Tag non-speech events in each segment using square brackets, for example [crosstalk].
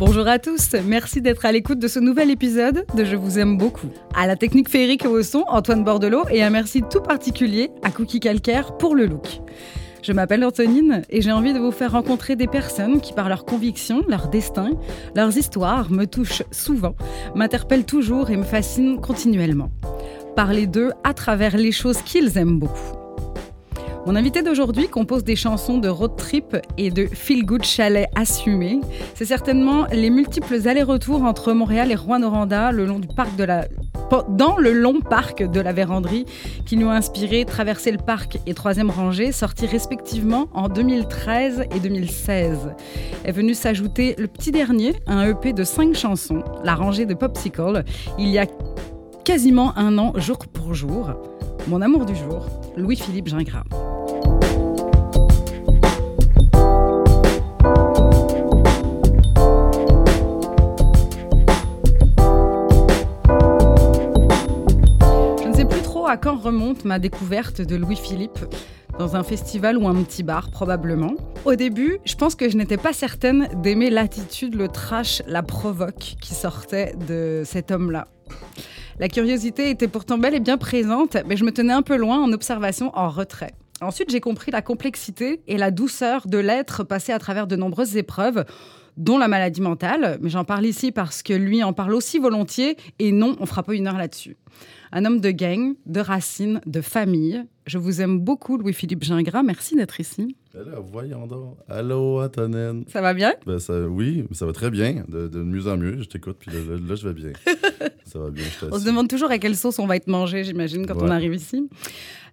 Bonjour à tous, merci d'être à l'écoute de ce nouvel épisode de Je vous aime beaucoup. À la technique féerique et au son, Antoine Bordelot et un merci tout particulier à Cookie Calcaire pour le look. Je m'appelle Antonine et j'ai envie de vous faire rencontrer des personnes qui, par leurs convictions, leur destin, leurs histoires, me touchent souvent, m'interpellent toujours et me fascinent continuellement. Parler d'eux à travers les choses qu'ils aiment beaucoup. Mon invité d'aujourd'hui compose des chansons de road trip et de feel-good chalet assumé. C'est certainement les multiples allers-retours entre Montréal et Rouen-Noranda le long du parc de la dans le long parc de la Véranderie qui nous a inspiré Traverser le parc et Troisième rangée, sortis respectivement en 2013 et 2016. Est venu s'ajouter le petit dernier, un EP de cinq chansons, La rangée de Popsicle, il y a quasiment un an, jour pour jour. Mon amour du jour, Louis-Philippe Gingras. À quand remonte ma découverte de Louis-Philippe dans un festival ou un petit bar probablement. Au début, je pense que je n'étais pas certaine d'aimer l'attitude, le trash, la provoque qui sortait de cet homme-là. La curiosité était pourtant belle et bien présente, mais je me tenais un peu loin en observation, en retrait. Ensuite, j'ai compris la complexité et la douceur de l'être passé à travers de nombreuses épreuves dont la maladie mentale, mais j'en parle ici parce que lui en parle aussi volontiers, et non, on fera pas une heure là-dessus. Un homme de gang, de racines, de famille. Je vous aime beaucoup, Louis-Philippe Gingras. Merci d'être ici. Alors, voyons donc. Allô, Antonine. Ça va bien? Ben, ça, oui, ça va très bien. De, de mieux en mieux. Je t'écoute, puis là, je vais bien. [laughs] ça va bien. on se demande toujours à quelle sauce on va être mangé, j'imagine, quand on arrive ici.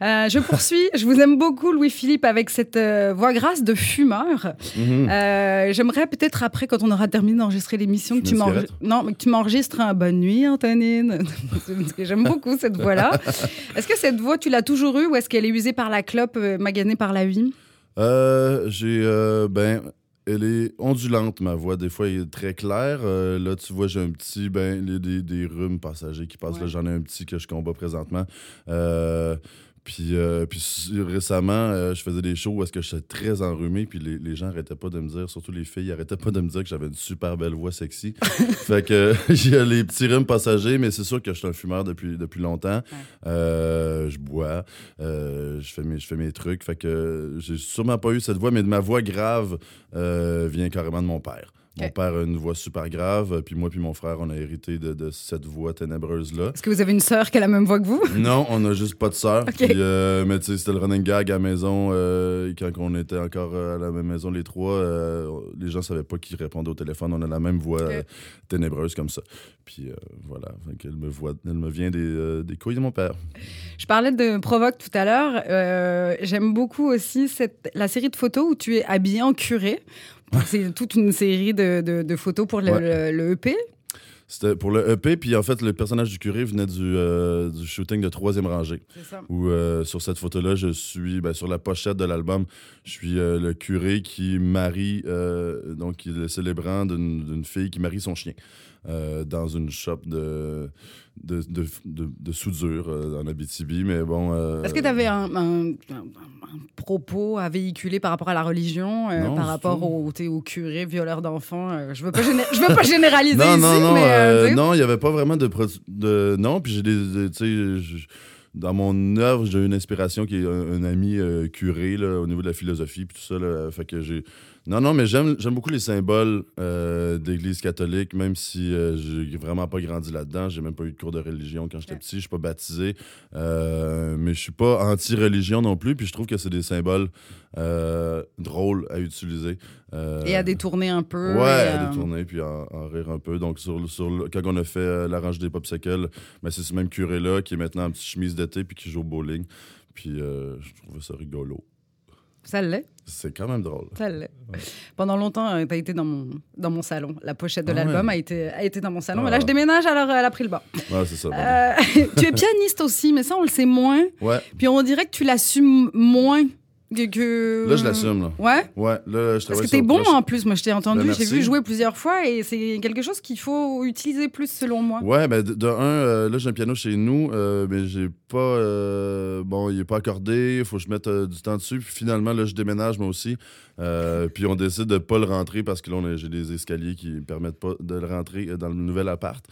Euh, je poursuis. je vous aime beaucoup, Louis-Philippe, avec cette euh, voix grasse de fumeur. Mhm. euh, J'aimerais peut-être après, quand on aura terminé d'enregistrer l'émission, que, tu non, mais que tu m'enregistres un bonne nuit, Antonine. [laughs] J'aime beaucoup cette voix-là. [laughs] Est-ce que cette voix, tu l'as toujours eue ou est-ce qu'elle est usée par la clope, maganée par la vie? Euh, j'ai. Euh, ben, elle est ondulante, ma voix. Des fois, elle est très claire. Euh, là, tu vois, j'ai un petit, ben, des, des rhumes passagers qui passent. Là, j'en ai un petit que je combats présentement. Puis, euh, puis récemment, euh, je faisais des shows où est-ce que j'étais très enrhumé, puis les, les, gens arrêtaient pas de me dire, surtout les filles, arrêtaient pas de me dire que j'avais une super belle voix sexy. [laughs] fait que [laughs] j'ai les petits rhumes passagers, mais c'est sûr que je suis un fumeur depuis, depuis longtemps. Euh, je bois, je, fais mes, je fais mes trucs. Fait que j'ai sûrement pas eu cette voix, mais ma voix grave vient carrément de mon père. Mon père a une voix super grave, puis moi puis mon frère, on a hérité de, cette voix ténébreuse-là. Est-ce que vous avez une sœur qui a la même voix que vous? [laughs] Non, on n'a juste pas de sœur. Euh, mais tu sais, c'était le running gag à la maison. Euh, quand on était encore euh, à la même maison, les trois, les gens savaient pas qui répondait au téléphone. On a la même voix ténébreuse comme ça. Puis voilà, elle me, voit, elle me vient des, des couilles de mon père. Je parlais de Provoque tout à l'heure. J'aime beaucoup aussi cette, la série de photos où tu es habillé en curé. C'est toute une série de, photos pour le, EP. C'était pour le EP, puis en fait, le personnage du curé venait du, euh, shooting de Troisième Rangée. C'est ça. Où euh, sur cette photo-là, je suis, ben, sur la pochette de l'album, je suis euh, le curé qui marie, donc est le célébrant d'une fille qui marie son chien. Euh, dans une shop de, de, de, soudure euh, en Abitibi. Mais bon. Euh, Est-ce que tu avais un, un, propos à véhiculer par rapport à la religion, par rapport au, au curé, violeur d'enfants Je veux pas je veux pas [laughs] généraliser non, ici, non, non, mais, non, il n'y avait pas vraiment de, de non. Puis j'ai des, tu sais dans mon œuvre, j'ai une inspiration qui est un, ami curé là, au niveau de la philosophie puis tout ça. Là, fait que j'ai non, non, mais j'aime, beaucoup les symboles euh, d'Église catholique, même si euh, j'ai vraiment pas grandi là-dedans. J'ai même pas eu de cours de religion quand j'étais petit. Je suis pas baptisé. Euh, mais je suis pas anti-religion non plus. Puis je trouve que c'est des symboles drôles à utiliser. et à détourner un peu. Ouais, à détourner puis à, rire un peu. Donc, sur, sur quand on a fait la range des popsicles, ben, c'est ce même curé-là qui est maintenant en petite chemise d'été puis qui joue au bowling. Puis je trouvais ça rigolo. Ça l'est. C'est quand même drôle. Pendant longtemps, euh, tu as été dans mon, dans mon salon. La pochette de ah l'album a, été, a été dans mon salon. Ah. là, je déménage, alors elle a pris le bas. Ouais, c'est ça. Euh, [laughs] tu es pianiste aussi, mais ça, on le sait moins. Ouais. Puis on dirait que tu l'assumes moins Que, Là, je l'assume. Là. Ouais? Ouais, là, je Parce que t'es bon proche- en plus, moi je t'ai entendu, Ben, j'ai vu jouer plusieurs fois et c'est quelque chose qu'il faut utiliser plus selon moi. Ouais, ben de, de un, euh, là j'ai un piano chez nous, euh, mais j'ai pas. euh, bon, il est pas accordé, il faut que je mette du temps dessus. Puis finalement, là, je déménage moi aussi. Puis on décide de pas le rentrer parce que là, j'ai des escaliers qui me permettent pas de le rentrer dans le nouvel appart.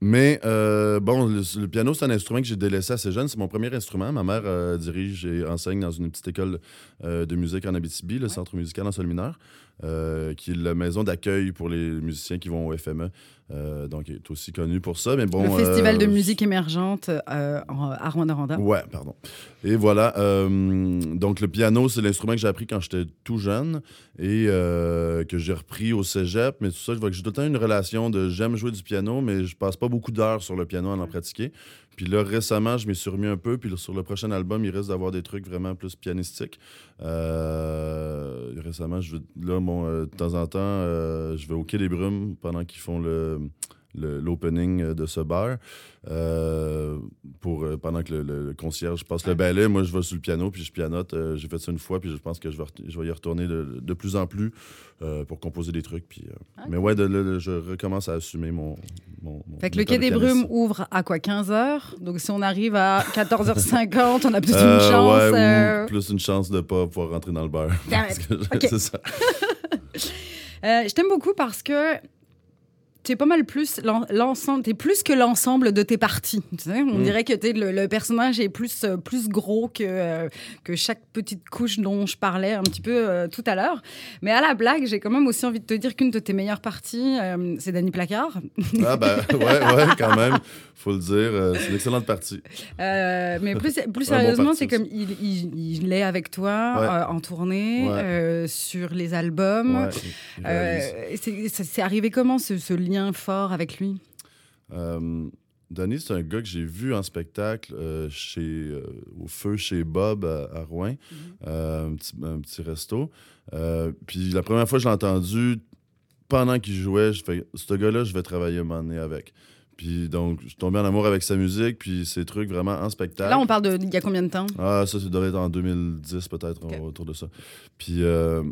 Mais euh, bon, le, le piano, c'est un instrument que j'ai délaissé assez jeune. C'est mon premier instrument. Ma mère euh, dirige et enseigne dans une petite école euh, de musique en Abitibi, le Centre musical en sol mineur, euh, qui est la maison d'accueil pour les musiciens qui vont au FME. Euh, donc, il est aussi connu pour ça. Mais bon, le festival euh, de musique émergente euh, en- à Rwanda. Ouais, pardon. Et voilà. euh, donc, le piano, c'est l'instrument que j'ai appris quand j'étais tout jeune et euh, que j'ai repris au cégep. Mais tout ça, je vois que j'ai tout le temps une relation de j'aime jouer du piano, mais je passe pas beaucoup d'heures sur le piano à en pratiquer. Puis là, récemment, je m'y suis remis un peu. Puis sur le prochain album, il risque d'avoir des trucs vraiment plus pianistiques. Euh, récemment, je là, bon, euh, de temps en temps, euh, je vais au Quai des Brumes pendant qu'ils font le- l'opening de ce bar. Euh, pour euh, pendant que le, le- concierge passe le balai moi je vais sur le piano puis je pianote. Euh, j'ai fait ça une fois puis je pense que je vais, je vais y retourner de, de plus en plus euh, pour composer des trucs puis euh, mais ouais de, je recommence à assumer mon, mon, mon Fait que le Quai de des. Brumes ouvre à quoi 15h Donc si on arrive à 14h50, on a Euh, une chance. ouais, ou euh, plus une chance de pas pouvoir rentrer dans le bar. [laughs] C'est ça. [laughs] Euh, je t'aime beaucoup parce que tu es pas mal plus l'en- l'ensemble, plus que l'ensemble de tes parties. Tu sais, on Mm. dirait que t'es le, le personnage est plus euh, plus gros que euh, que chaque petite couche dont je parlais un petit peu euh, tout à l'heure. Mais à la blague, j'ai quand même aussi envie de te dire qu'une de tes meilleures parties, c'est Danny Placard. ah ben [laughs] ouais ouais quand même faut le dire c'est une excellente partie mais plus, [laughs] plus bon sérieusement, c'est comme il, il, il est avec toi Ouais. en tournée, Ouais. sur les albums. Ouais, c'est arrivé comment ce, ce lien fort avec lui? Euh, Danny, c'est un gars que j'ai vu en spectacle euh, chez, euh, au feu chez Bob à, à Rouen, euh, un, petit, un petit resto. Puis la première fois que je l'ai entendu, pendant qu'il jouait, je fais ce gars-là, je vais travailler un moment donné avec. Puis donc, je suis tombé en amour avec sa musique, puis ses trucs vraiment en spectacle. Là, on parle de il y a combien de temps? Ah, ça, ça devait être en 2010, peut-être, autour de ça. Puis, euh,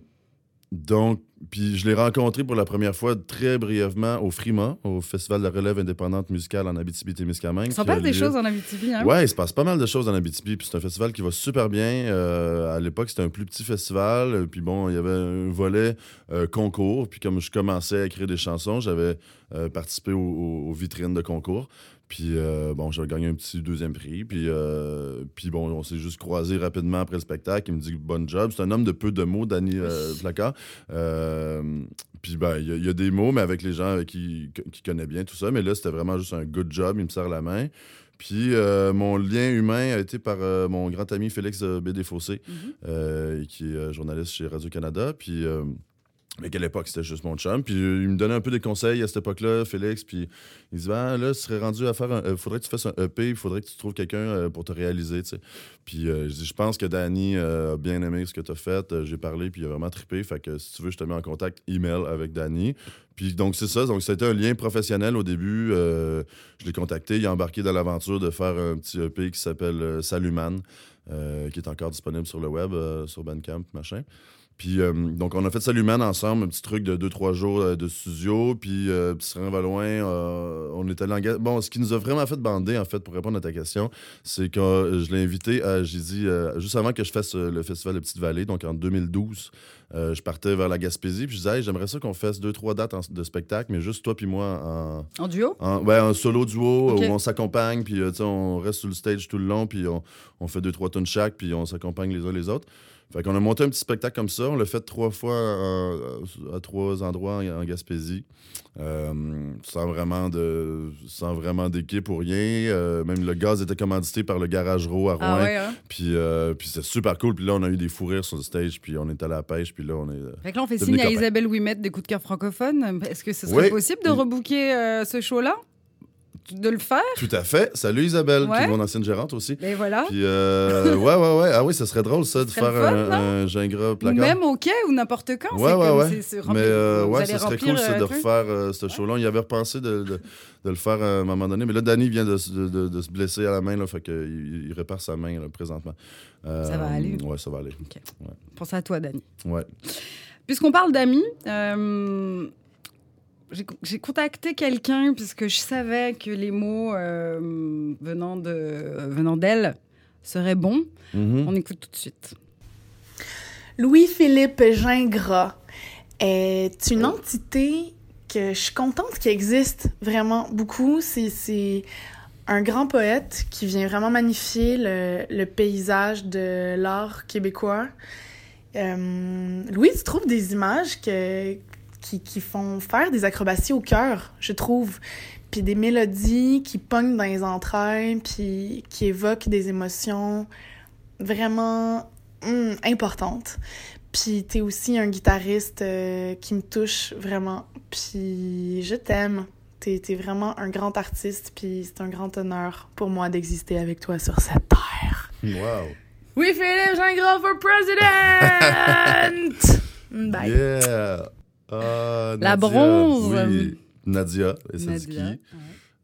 donc, puis je l'ai rencontré pour la première fois très brièvement au Frima, au Festival de la relève indépendante musicale en Abitibi-Témiscamingue. Il s'en qui a passe des lieu- choses en Abitibi. Hein? Ouais, il se passe pas mal de choses en Abitibi. Puis c'est un festival qui va super bien. Euh, à l'époque, c'était un plus petit festival. Euh, Puis bon, il y avait un volet euh, concours. Puis comme je commençais à écrire des chansons, j'avais euh, participé au- au- aux vitrines de concours. Puis euh, bon, j'avais gagné un petit deuxième prix. Puis, euh, puis bon, on s'est juste croisés rapidement après le spectacle. Il me dit bonne job. C'est un homme de peu de mots, Danny euh, Placard. Euh, puis ben, il y, a- il y a des mots, mais avec les gens avec qui, qui connaît bien tout ça. Mais là, c'était vraiment juste un good job. Il me serre la main. Puis euh, mon lien humain a été par euh, mon grand ami Félix Bédé-Fossé, Mhm. euh, qui est journaliste chez Radio-Canada. Puis, mais qu'à l'époque, c'était juste mon chum. Puis euh, il me donnait un peu des conseils à cette époque-là, Félix. Puis il dit ben, là, tu serais rendu à faire un. euh, faudrait que tu fasses un EP, il faudrait que tu trouves quelqu'un euh, pour te réaliser. Puis je dis, je pense que Danny a bien aimé ce que tu as fait. J'ai parlé, puis il a vraiment trippé. Fait que si tu veux, je te mets en contact email avec Danny. Puis donc, c'est ça. Donc, c'était un lien professionnel au début. Je l'ai contacté. Il a embarqué dans l'aventure de faire un petit EP qui s'appelle Saluman, qui est encore disponible sur le web, sur Bandcamp, machin. Puis, euh, donc, on a fait Saluman ensemble, un petit truc de 2-3 jours euh, de studio. Puis, euh, Serein Valouin, euh, on est allé en. Bon, ce qui nous a vraiment fait bander, en fait, pour répondre à ta question, c'est que je l'ai invité, à- j'ai dit, juste avant que je fasse le festival de Petite-Vallée, donc en 2012, euh, je partais vers la Gaspésie. Puis, je disais, Hey, j'aimerais ça qu'on fasse 2-3 dates en- de spectacle, mais juste toi puis moi en, En duo? en, ouais, un solo duo où on s'accompagne, puis tu sais, on reste sur le stage tout le long, puis on, on fait deux, trois tonnes chaque, puis on s'accompagne les uns les autres. Fait qu'on a monté un petit spectacle comme ça. On l'a fait trois fois euh, à trois endroits en, en Gaspésie. Euh, sans vraiment de sans vraiment d'équipe ou rien. Euh, même le gaz était commandité par le Garage Row à Rouen. Ah ouais, hein? Puis, euh, puis c'était super cool. Puis là, on a eu des fous rires sur le stage, puis on est allé à la pêche, puis là, on est... Fait que là, on fait signe à. Isabelle Ouimet des coups de cœur francophones. Est-ce que ce serait Oui. possible de rebooker ce show-là? De le faire? Tout à fait. Salut Isabelle, qui Ouais. est mon ancienne gérante aussi. Et voilà. Puis, euh, ouais, ouais, ouais. Ah oui, ça serait drôle, ça, de faire fun, un, un gingras Ou placard. même au quai ou n'importe quand. Ouais, ouais, ouais. Mais euh, ouais, ça serait cool, ça, euh, de refaire euh, ce show-là. Y avait repensé de, de, de le faire à un moment donné. Mais là, Danny vient de, se- de, se blesser à la main, là, fait qu'il il répare sa main là, présentement. Euh, Ça va aller. Ouais, ça va aller. Pense à toi, Dani. Ouais. Puisqu'on parle d'amis, euh, j'ai contacté quelqu'un puisque je savais que les mots euh, venant de venant d'elle seraient bons. Mhm. On écoute tout de suite. Louis-Philippe Gingras est une entité que je suis contente qu'il existe vraiment beaucoup. C'est- C'est un grand poète qui vient vraiment magnifier le, le paysage de l'art québécois. Euh, Louis, tu trouves des images que, qui, qui font faire des acrobaties au cœur, je trouve. Puis des mélodies qui pognent dans les entrailles, puis qui évoquent des émotions vraiment hum, importantes. Puis t'es aussi un guitariste euh, qui me touche vraiment. Puis je t'aime. T'es es vraiment un grand artiste, puis c'est un grand honneur pour moi d'exister avec toi sur cette terre. Wow. Oui, Philippe Gingras for president! [laughs] Bye. Yeah. Ah, La Nadia. bronze. Oui. Nadia, Nadia. qui.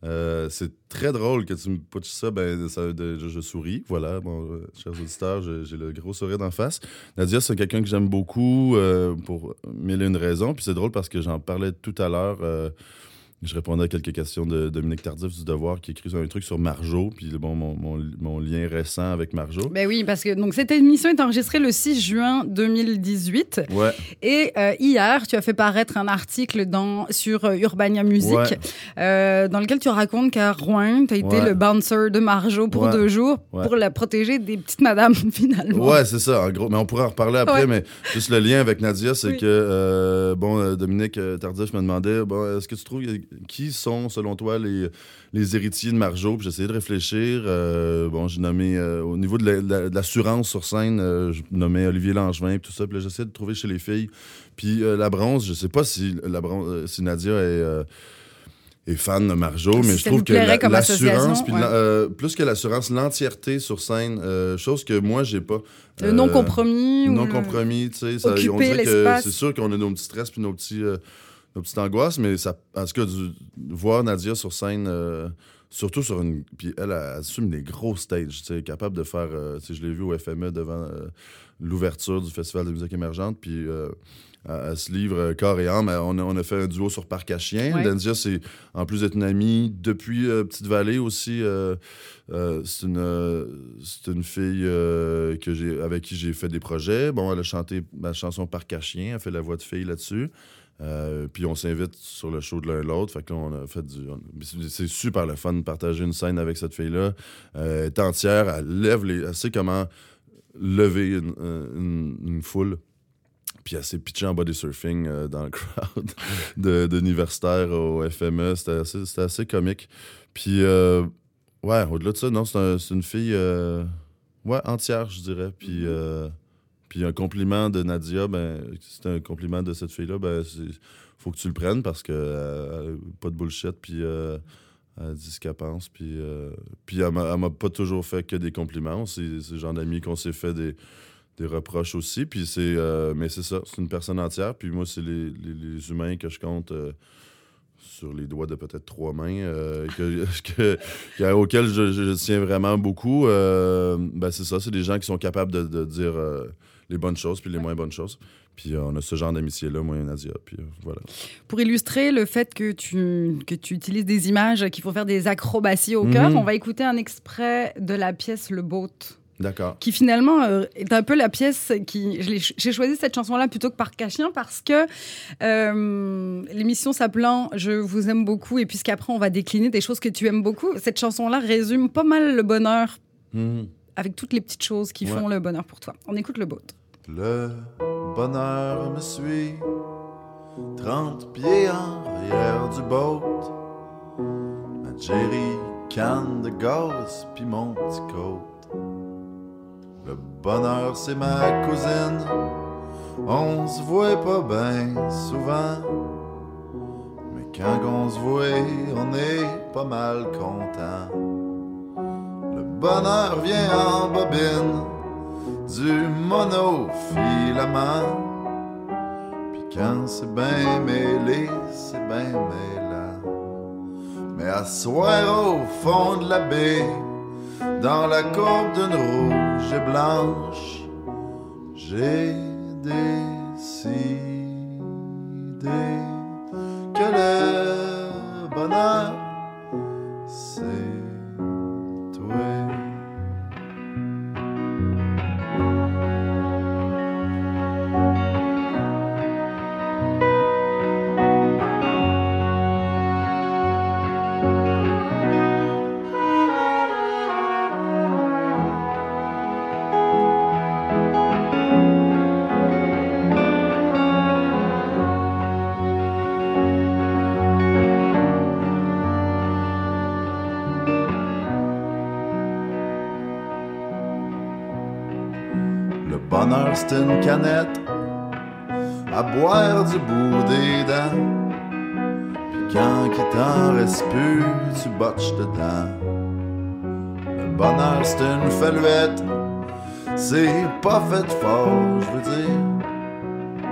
Euh, c'est très drôle que tu me putches ça. Ben, ça de- je, je souris. Voilà, bon, euh, chers auditeurs, j'ai le gros sourire d'en face. Nadia, c'est quelqu'un que j'aime beaucoup euh, pour mille et une raisons. Puis c'est drôle parce que j'en parlais tout à l'heure. Je répondais à quelques questions de Dominique Tardif du Devoir qui écrit un truc sur Marjo. Puis bon, mon, mon- mon lien récent avec Marjo. Ben oui, parce que donc cette émission est enregistrée le 6 juin 2018 Ouais, et euh, hier tu as fait paraître un article dans sur euh, Urbania Music Ouais. euh, dans lequel tu racontes qu'à Rouen tu as été le bouncer de Marjo pour deux jours pour la protéger des petites madames [laughs] finalement. Ouais, c'est ça, en gros. Mais on pourra en reparler après, mais juste le lien avec Nadia, c'est Oui. que, bon, Dominique Tardif me demandait, bon, est-ce que tu trouves, qui sont, selon toi, les, les héritiers de Marjo? Puis j'essayais de réfléchir. euh, bon, j'ai nommé, euh, au niveau de la- de la- de l'assurance sur scène, euh, je nommais Olivier Langevin, puis tout ça. Puis là, j'essayais de trouver chez les filles. Puis euh, la bronze, je sais pas si, la bronze, si Nadia est... fan de Marjo, mais je trouve que la- l'assurance, ouais. euh, plus que l'assurance, l'entièreté sur scène, euh, chose que moi, j'ai pas. Le non compromis non compromis, tu sais. On dirait que c'est sûr qu'on a nos petits stress puis nos, petits, nos petites angoisses, mais ça, en tout cas, du- voir Nadia sur scène, euh, surtout sur une. Puis elle, elle assume les gros stages, tu sais, capable de faire. euh, je l'ai vu au FME devant euh, l'ouverture du Festival de musique émergente, puis. euh, elle elle se livre corps et âme. On a, on a fait un duo sur Parc à Chien. Ouais. Nadia, c'est en plus d'être une amie depuis euh, Petite Vallée aussi. c'est une, c'est une fille que j'ai, avec qui j'ai fait des projets. Bon, elle a chanté ma chanson Parc à Chien, elle fait la voix de fille là-dessus. Euh, puis on s'invite sur le show de l'un l'autre. Fait que là, on a fait du. c'est- super le fun de partager une scène avec cette fille-là. Euh, elle est entière, elle lève les. Elle sait comment lever une, foule. Puis elle s'est pitchée en body surfing euh, dans le [laughs] crowd d'universitaires au FME. C'était assez, assez comique. Puis, ouais, au-delà de ça, non, c'est un- c'est une fille, ouais, entière, je dirais. Puis, puis un compliment de Nadia, ben, c'est un compliment de cette fille-là, ben, faut que tu le prennes parce que euh, pas de bullshit, puis euh, elle dit ce qu'elle pense. Puis, euh, puis elle m'a pas toujours fait que des compliments. C'est le genre d'amis qu'on s'est fait des, des reproches aussi. Puis c'est, euh, mais c'est ça, c'est une personne entière. Puis moi, c'est les, les- humains que je compte euh, sur les doigts de peut-être trois mains, que, [laughs] que- que- auxquels je, tiens vraiment beaucoup. Ben c'est ça, c'est des gens qui sont capables de, dire les bonnes choses puis les moins bonnes choses. Puis euh, on a ce genre d'amitié-là, moi et Nadia. Puis euh, voilà. Pour illustrer le fait que tu, que tu utilises des images qui font faire des acrobaties au Mhm. cœur, on va écouter un extrait de la pièce Le Boat. D'accord. qui finalement euh, est un peu la pièce qui... J'ai choisi cette chanson-là plutôt que par Cachien parce que euh, l'émission s'appelant « Je vous aime beaucoup » et puisqu'après on va décliner des choses que tu aimes beaucoup, cette chanson-là résume pas mal le bonheur Mhm. avec toutes les petites choses qui Ouais. font le bonheur pour toi. On écoute le boat. Le bonheur me suit, 30 pieds en arrière du boat. Ma Jerry canne de gaz, puis mon petit coat. Le bonheur, c'est ma cousine, on se voit pas bien souvent. Mais quand on se voit, on est pas mal content. Le bonheur vient en bobine du monofilament. Puis quand c'est bien mêlé, c'est bien mêlant. Mais à soir au fond de la baie, dans la courbe d'une rouge et blanche, j'ai décidé que le bonheur, c'est une canette à boire du bout des dents. Puis quand il t'en reste plus, tu botches dedans. Le bonheur, c'est une faluette, c'est pas fait fort, je veux dire.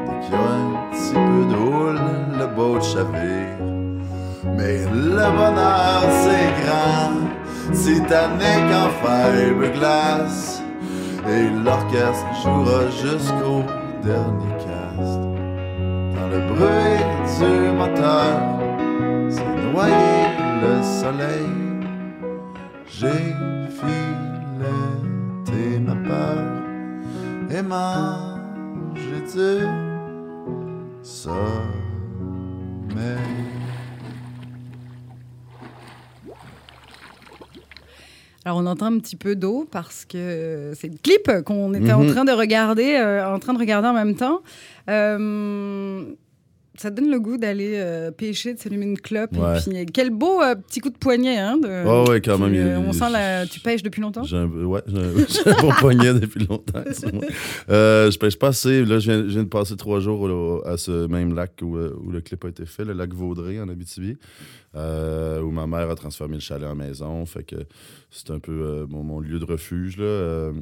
Dès qu'il y a un petit peu de houle, le boat chavire. Mais le bonheur, c'est grand, Titanic en fiberglass. Et l'orchestre jouera jusqu'au dernier Alors on entend un petit peu d'eau parce que c'est le clip qu'on était en Mhm. train de regarder, euh, en train de regarder en même temps. Euh, ça donne le goût d'aller euh, pêcher, de s'allumer une clope. Ouais. Et puis quel beau euh, petit coup de poignet. Hein, de, Ouais, ouais, quand même, euh, on sent la, tu pêches depuis longtemps? J'ai un, ouais, [laughs] j'ai un, bon poignet depuis longtemps. [laughs] Euh, je pêche pas assez. Là, je viens, je viens de passer trois jours au- à ce même lac où, euh, où le clip a été fait, le lac Vaudrey en Abitibi, euh, où ma mère a transformé le chalet en maison. Fait que c'est un peu euh, mon, mon lieu de refuge. Là. Euh,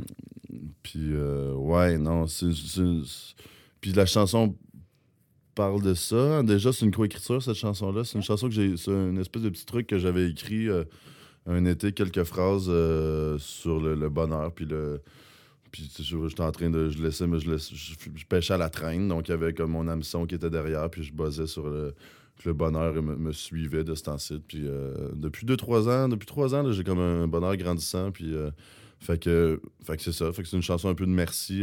puis, euh, ouais, non, c'est. c'est- c'est- Puis la chanson parle de ça. Déjà, c'est une coécriture, cette chanson-là. C'est une chanson que j'ai. C'est une espèce de petit truc que j'avais écrit. euh, un été quelques phrases euh, sur le, le bonheur puis le puis tu sais, je- j'étais en train de je laissais mais je, laisse- je, je pêchais à la traîne donc il y avait comme mon hameçon qui était derrière puis je buzzais sur le le bonheur me, me suivait de ce temps-ci puis euh, depuis deux trois ans depuis trois ans j'ai comme un bonheur grandissant puis fait que fait que c'est ça fait que c'est une chanson un peu de merci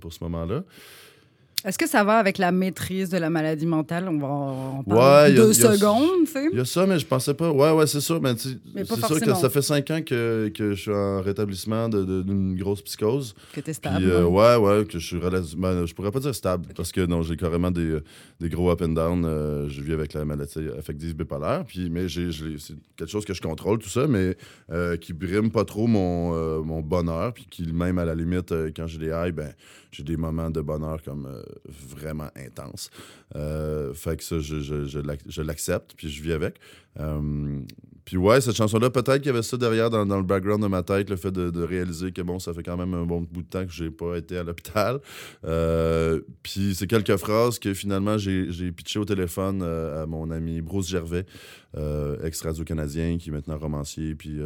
pour ce moment-là Est-ce que ça va avec la maîtrise de la maladie mentale? On va en parler deux a- secondes, tu sais. Il y a ça, mais je pensais pas. Ouais, ouais, c'est sûr. Mais, Mais c'est sûr que ça fait cinq ans que, que je suis en rétablissement d'une grosse psychose. Que t'es Puis, stable. euh, hein. ouais, ouais, que je suis relativement. Je pourrais pas dire stable, parce que non, j'ai carrément des, des gros up and down. euh, je vis avec la maladie affective bipolaire. Puis, mais j'ai, c'est quelque chose que je contrôle, tout ça, mais euh, qui brime pas trop mon, euh, mon bonheur. Puis qui, même à la limite, euh, quand j'ai des highs, ben, j'ai des moments de bonheur comme euh, vraiment intenses. Euh, fait que ça, je, je, je l'ac- je l'accepte, puis je vis avec. Puis ouais, cette chanson-là, peut-être qu'il y avait ça derrière dans, le background de ma tête, le fait de, réaliser que bon, ça fait quand même un bon bout de temps que j'ai pas été à l'hôpital. Euh, puis c'est quelques phrases que finalement j'ai pitché au téléphone euh, à mon ami Bruce Gervais, euh, ex-radio-canadien, qui est maintenant romancier, puis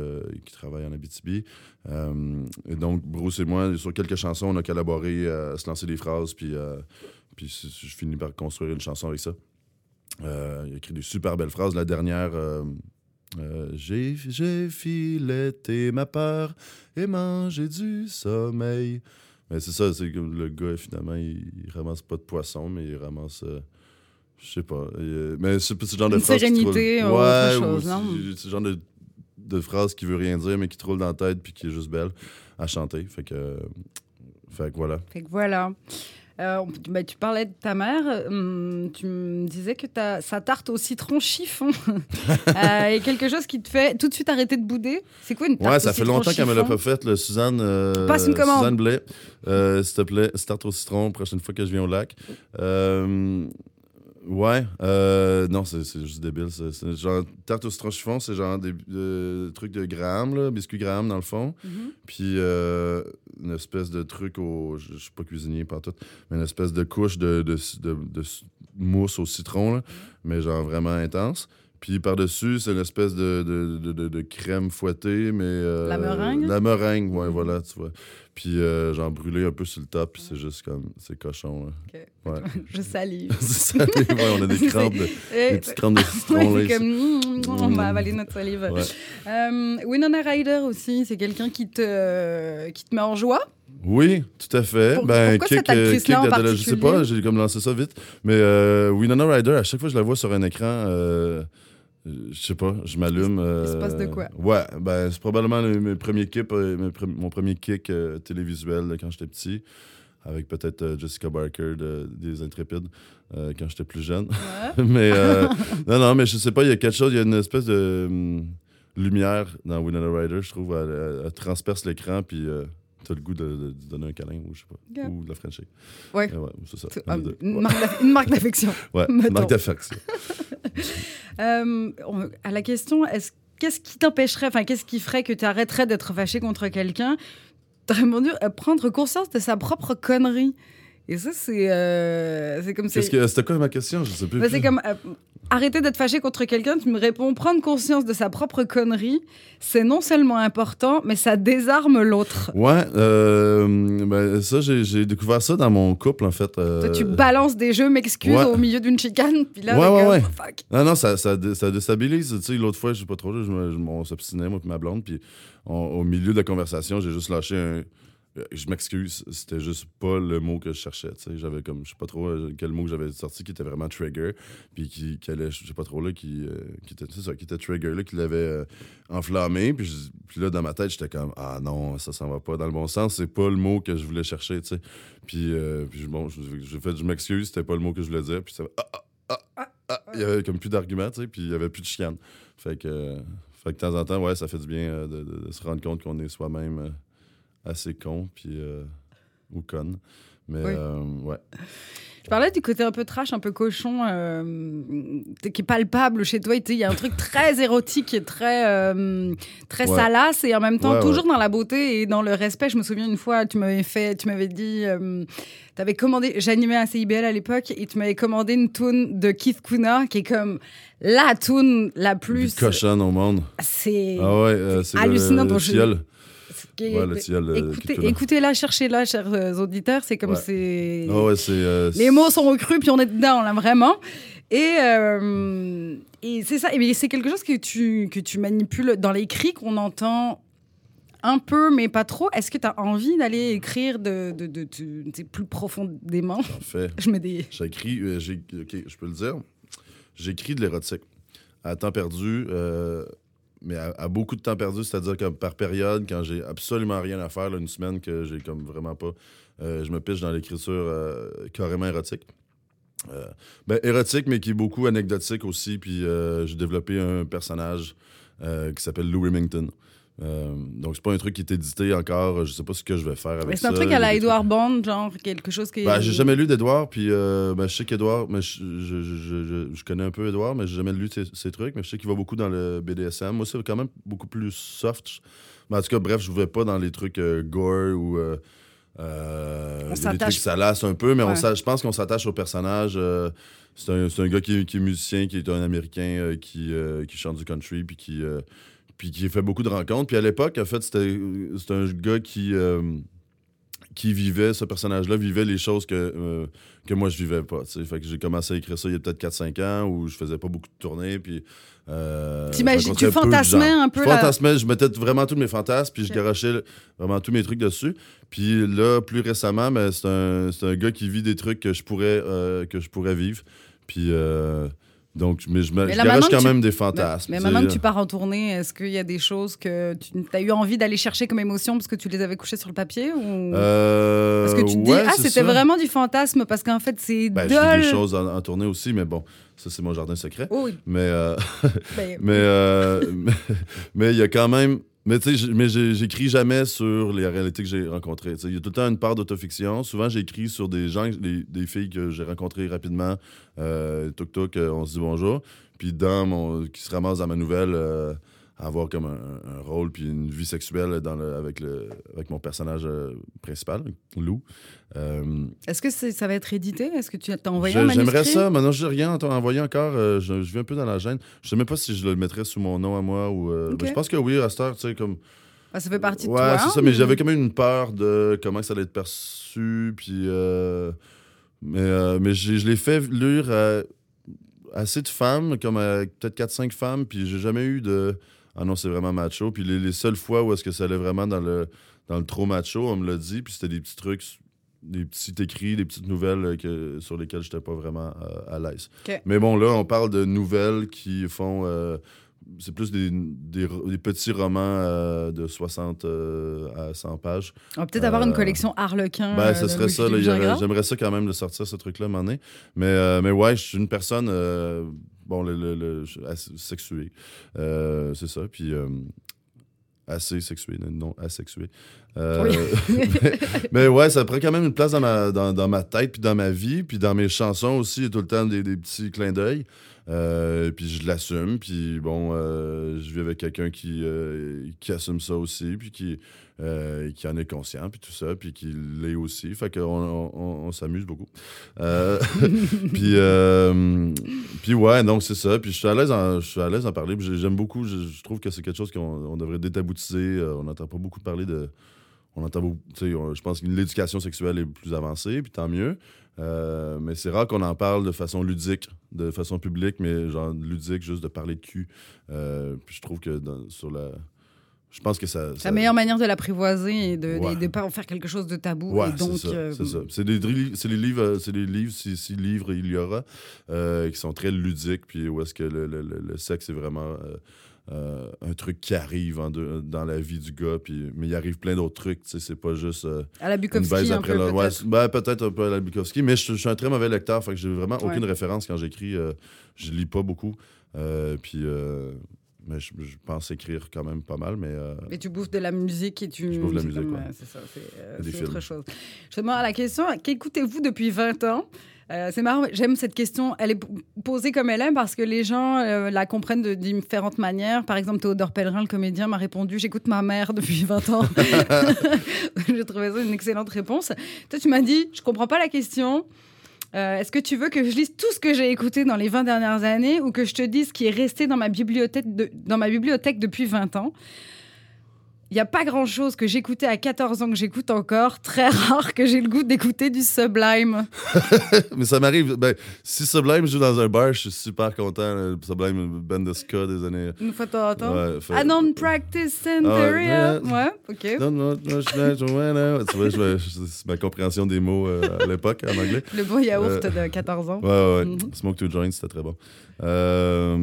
qui travaille en Abitibi. Et donc, Bruce et moi, sur quelques chansons, on a collaboré à se lancer des phrases, puis, puis je finis par construire une chanson avec ça. Il a écrit des super belles phrases. La dernière, euh, j'ai filetté ma peur et mangé du sommeil. Mais c'est ça, c'est que le gars, finalement, il, il ramasse pas de poisson, mais il ramasse. euh, je sais pas. euh, mais c'est le genre de phrase sérénité, troule- ou autre Ouais, chose, ou non? le genre de, de phrase qui veut rien dire, mais qui te roule dans la tête puis qui est juste belle à chanter. Fait que, euh, fait que voilà. Fait que voilà. Euh, bah, tu parlais de ta mère. hum, tu me disais que ta, sa tarte au citron chiffon [laughs] euh, est quelque chose qui te fait tout de suite arrêter de bouder. C'est quoi une tarte Ouais, au ça fait longtemps qu'elle me l'a pas faite, le Suzanne. euh, Passe une commande. Suzanne Blais. Euh, S'il te plaît, start au citron, prochaine fois que je viens au lac. Ouais, euh, non, c'est juste débile. C'est c'est genre, tarte au citron chiffon, c'est genre des euh, trucs de Graham, là, biscuits Graham dans le fond. Mhm. Puis euh, une espèce de truc au. Je suis pas cuisinier par tout, mais une espèce de couche de, de, de- de s- mousse au citron, là, mais genre vraiment intense. Puis par-dessus, c'est une espèce de, de, de- de- de crème fouettée, mais. euh, La meringue? La meringue, ouais, voilà, tu vois. Puis euh, genre brûlé un peu sur le top, puis c'est juste comme. C'est cochon, là. Ok. Ouais. [laughs] Je salive. ça, [laughs] ouais, on a des crampes de, Et- des petites crampes de citron, Ouais, là. comme, mm, on va avaler notre salive. Euh, Winona Ryder aussi, c'est quelqu'un qui te, qui te met en joie? Oui, tout à fait. Pour- ben, pourquoi cette kick, euh, actrice-là en de- je sais pas, particulier? j'ai comme lancé ça vite. Mais euh, Winona Ryder, à chaque fois que je la vois sur un écran, je sais pas, je m'allume. Il se euh, passe de quoi? Ouais, ben, c'est probablement le- mes premiers kick, euh, mes pre- mon premier kick euh, télévisuel là, quand j'étais petit. Avec peut-être euh, Jessica Barker de- des Intrépides euh, quand j'étais plus jeune. Ouais. [laughs] mais euh, [laughs] non, non, mais je sais pas, il y a quelque chose, il y a une espèce de hum, lumière dans Winona Ryder, je trouve. Elle, elle- elle transperce l'écran, puis euh, t'as le goût de, de- de donner un câlin, ou je sais pas. Ou de la Frencher. Ouais. Euh, ouais, c'est ça. Une, marque d'aff- une marque d'affection. Ouais, [laughs] mettons. marque d'affection. Euh, à la question, est-ce qu'est-ce qui t'empêcherait, enfin, qu'est-ce qui ferait que tu arrêterais d'être fâché contre quelqu'un? T'as répondu euh, prendre conscience de sa propre connerie. Et ça, c'est euh, c'est comme que- C'était quoi ma question? Je sais plus. Bah, c'est comme euh, arrêter d'être fâché contre quelqu'un. Tu me réponds prendre conscience de sa propre connerie. C'est non seulement important, mais ça désarme l'autre. Ouais, euh, ben, ça, j'ai découvert ça dans mon couple, en fait. Toi, tu balances des jeux, m'excuses ouais. au milieu d'une chicane, puis là, Ouais, ouais, ouais. oh, fuck. Non, non, ça, ça, ça déstabilise. Tu sais, l'autre fois, je sais pas trop, je je- on s'obstinait, moi et ma blonde, puis on- au milieu de la conversation, j'ai juste lâché un... euh, Je m'excuse, c'était juste pas le mot que je cherchais. J'avais comme, je sais pas trop euh, quel mot que j'avais sorti qui était vraiment trigger, puis qui, qui allait, je sais pas trop là, qui, euh, qui était, ça, qui était trigger là, qui l'avait euh, enflammé. Puis, puis là, dans ma tête, j'étais comme, ah non, ça, ça va pas dans le bon sens. C'est pas le mot que je voulais chercher, sais. Puis, euh, puis bon, je- fait, je m'excuse, c'était pas le mot que je voulais dire. Puis ça, ah, ah, ah, ah, il y avait comme plus d'arguments, tu sais, puis il y avait plus de chicane. Fait que, euh, fait que de temps en temps, ouais, ça fait du bien euh, de, se rendre compte qu'on est soi-même euh, assez con, puis euh, ou conne. Mais Oui. euh, ouais. Je parlais du côté un peu trash, un peu cochon, euh, qui est palpable chez toi. Il y a un truc très [laughs] érotique et très, euh, très Ouais. salace et en même temps Ouais, toujours dans la beauté et dans le respect. Je me souviens une fois, tu m'avais fait, tu m'avais dit, tu avais commandé, j'animais un CIBL à l'époque et tu m'avais commandé une tune de Keith Kuna qui est comme la tune la Plus cochonne au monde. C'est Ah ouais, c'est le- hallucinant, le, dont je- Ouais, le ciel. euh, Écoutez- fait. Écoutez-la, cherchez-la, chers euh, auditeurs. C'est comme Ouais. c'est. Ah ouais, c'est. euh, Les mots sont recrus, puis on est dedans, là, vraiment. Et, euh, et c'est ça. Et c'est quelque chose que tu, que tu manipules dans les cris qu'on entend un peu, mais pas trop. Est-ce que tu as envie d'aller écrire de, de, de, de- de- plus profondément? Parfait. [laughs] Je mets des. J'écris, euh, j'ai, ok, je peux le dire. J'écris de l'érotique à temps perdu, euh, mais à, beaucoup de temps perdu, c'est-à-dire que par période, quand j'ai absolument rien à faire, une semaine que j'ai comme vraiment pas, euh, je me piche dans l'écriture euh, carrément érotique. Euh, ben, érotique, mais qui est beaucoup anecdotique aussi. Puis j'ai développé un personnage qui s'appelle Lou Remington. Euh, donc, c'est pas un truc qui est édité encore. Je sais pas ce que je vais faire avec Mais ça. C'est un truc à la Edouard Bond, genre quelque chose qui ben, j'ai jamais lu d'Edouard, puis euh, ben, je sais qu'Edouard, mais je, je, je, je- connais un peu Edouard, mais j'ai jamais lu ses, ses trucs, mais je sais qu'il va beaucoup dans le BDSM. Moi, c'est quand même beaucoup plus soft. Mais en tout cas, bref, je vais pas dans les trucs euh, gore ou euh, euh, On des trucs salaces un peu, mais Ouais. je pense qu'on s'attache au personnage. euh, c'est un, gars qui, est- qui est musicien, qui est un Américain, euh, qui, qui chante du country, puis qui, puis qui fait beaucoup de rencontres. Puis à l'époque, en fait, c'était un gars qui... euh, qui vivait, ce personnage-là vivait les choses que, euh, que moi je vivais pas. tu sais. Fait que j'ai commencé à écrire ça il y a peut-être 4-5 ans où je faisais pas beaucoup de tournées. Puis, euh, T'imagines- tu fantasmais un peu Je la- je mettais vraiment tous mes fantasmes, puis je garochais vraiment tous mes trucs dessus. Puis là, plus récemment, ben, c'est un, c'est un gars qui vit des trucs que je pourrais, que je pourrais vivre. Puis. Donc, mais je, me, Mais je quand tu- même des fantasmes. mais maintenant que tu pars en tournée, est-ce qu'il y a des choses que tu as eu envie d'aller chercher comme émotion parce que tu les avais couchées sur le papier ou... Euh, Parce que tu te dis, ouais, ah, c'était vraiment du fantasme parce qu'en fait, c'est Ben, dole. des choses en, en tournée aussi, mais bon, ça, c'est mon jardin secret. Oui. Mais. euh, Ben, [laughs] Mais euh, [laughs] mais- mais il y a quand même Mais tu sais, mais j'écris jamais sur les réalités que j'ai rencontrées. Il y a tout le temps une part d'autofiction. Souvent, j'écris sur des gens, des, filles que j'ai rencontrées rapidement. Euh, tuk, euh, on se dit bonjour. Puis dans mon, qui se ramassent dans ma nouvelle, euh, avoir comme un, un rôle puis une vie sexuelle dans le, avec, le, avec mon personnage euh, principal, Lou. Euh, Est-ce que ça va être édité? Est-ce que tu as envoyé je- un manuscrit? J'aimerais ça. Maintenant, je n'ai rien envoyé encore. euh, je, je vis un peu dans la gêne. Je sais même pas si je le mettrais sous mon nom à moi. ou. je pense que oui, à cette heure, tu sais, comme. Ah, Ça fait partie de ouais, toi. c'est ça, mais j'avais quand même une peur de comment ça allait être perçu. Puis. mais mais je l'ai fait lire à assez de femmes, comme à peut-être 4-5 femmes, puis j'ai jamais eu de. Ah non, c'est vraiment macho. Puis les, les seules fois où est-ce que ça allait vraiment dans le, dans le trop macho, on me l'a dit, puis c'était des petits trucs, des petits écrits, des petites nouvelles euh, que, sur lesquelles j'étais pas vraiment euh, à l'aise. Mais bon, là, on parle de nouvelles qui font. euh, c'est plus des, des, des petits romans euh, de 60 euh, à 100 pages. On va peut-être avoir une collection Harlequin. Ben, ce serait ça. J'aimerais ça quand même de sortir ce truc-là, donné. Mais, mais ouais, je suis une personne, bon, le, le- sexuée. Euh, c'est ça. Puis euh, assez sexuée, non asexuée. Euh, [laughs] mais, mais ouais, ça prend quand même une place dans ma, dans, dans ma tête, puis dans ma vie, puis dans mes chansons aussi. Il y a tout le temps des, des petits clins d'œil. Euh, puis je l'assume, puis bon, euh, je vis avec quelqu'un qui, qui assume ça aussi, puis qui, euh, qui en est conscient, puis tout ça, puis qui l'est aussi. Fait qu'on on, s'amuse beaucoup. Euh, [laughs] puis, euh, puis ouais, donc c'est ça. Puis je suis à l'aise en, je suis à l'aise en parler. J'aime beaucoup. Je, trouve que c'est quelque chose qu'on on devrait détaboutiser. Euh, on n'entend pas beaucoup parler de. On entend beaucoup. on- Je pense que l'éducation sexuelle est plus avancée, puis tant mieux. Mais c'est rare qu'on en parle de façon ludique, de façon publique, mais genre ludique, juste de parler de cul. Euh, puis je trouve que sur la. Je pense que ça. La meilleure manière de l'apprivoiser et de Ouais. ne pas en faire quelque chose de tabou. Ouais, et donc, c'est ça. euh, c'est ça. C'est des, livres, euh, c'est les livres, si, si livres il y aura, euh, qui sont très ludiques, puis où est-ce que le, le- le- le sexe est vraiment euh, un truc qui arrive en dans la vie du gars, puis, mais il arrive plein d'autres trucs, tu sais, c'est pas juste à la Bukowski, baise un après peu, l'autre. Ouais, ben, peut-être un peu à la Bukowski, mais je, je suis un très mauvais lecteur, fait que j'ai vraiment aucune référence quand j'écris, je lis pas beaucoup, puis... mais je, je pense écrire quand même pas mal, mais... euh, Et tu bouffes de la musique et tu. Je bouffe de la musique, ouais. euh, C'est ça, c'est euh, autre chose. Je demande à la question qu'écoutez-vous depuis 20 ans? Euh, C'est marrant, j'aime cette question. Elle est posée comme elle est parce que les gens euh, la comprennent de différentes manières. Par exemple, Théodore Pellerin, le comédien, m'a répondu J'écoute ma mère depuis 20 ans. [laughs] [laughs] J'ai trouvé ça une excellente réponse. Toi, tu m'as dit Je comprends pas la question. Euh, Est-ce que tu veux que je lise tout ce que j'ai écouté dans les 20 dernières années ou que je te dise ce qui est resté dans ma bibliothèque, de- dans ma bibliothèque depuis 20 ans? Il n'y a pas grand-chose que j'écoutais à 14 ans que j'écoute encore. Très [laughs] rare que j'ai le goût d'écouter du Sublime. [laughs] Mais ça m'arrive. Ben, si Sublime joue dans un bar, je suis super content. Sublime, band de ska des années. Une fois de temps en temps. Ouais, fait- I don't practice Santeria. Ah ouais. Ouais, ok. Non, non, non, je suis là, là. Tu vois, je c'est ma compréhension des mots euh, à l'époque en anglais. Le beau yaourt Euh, de 14 ans. Ouais, ouais, ouais. Mhm. Smoke to Joint, c'était très bon. Euh,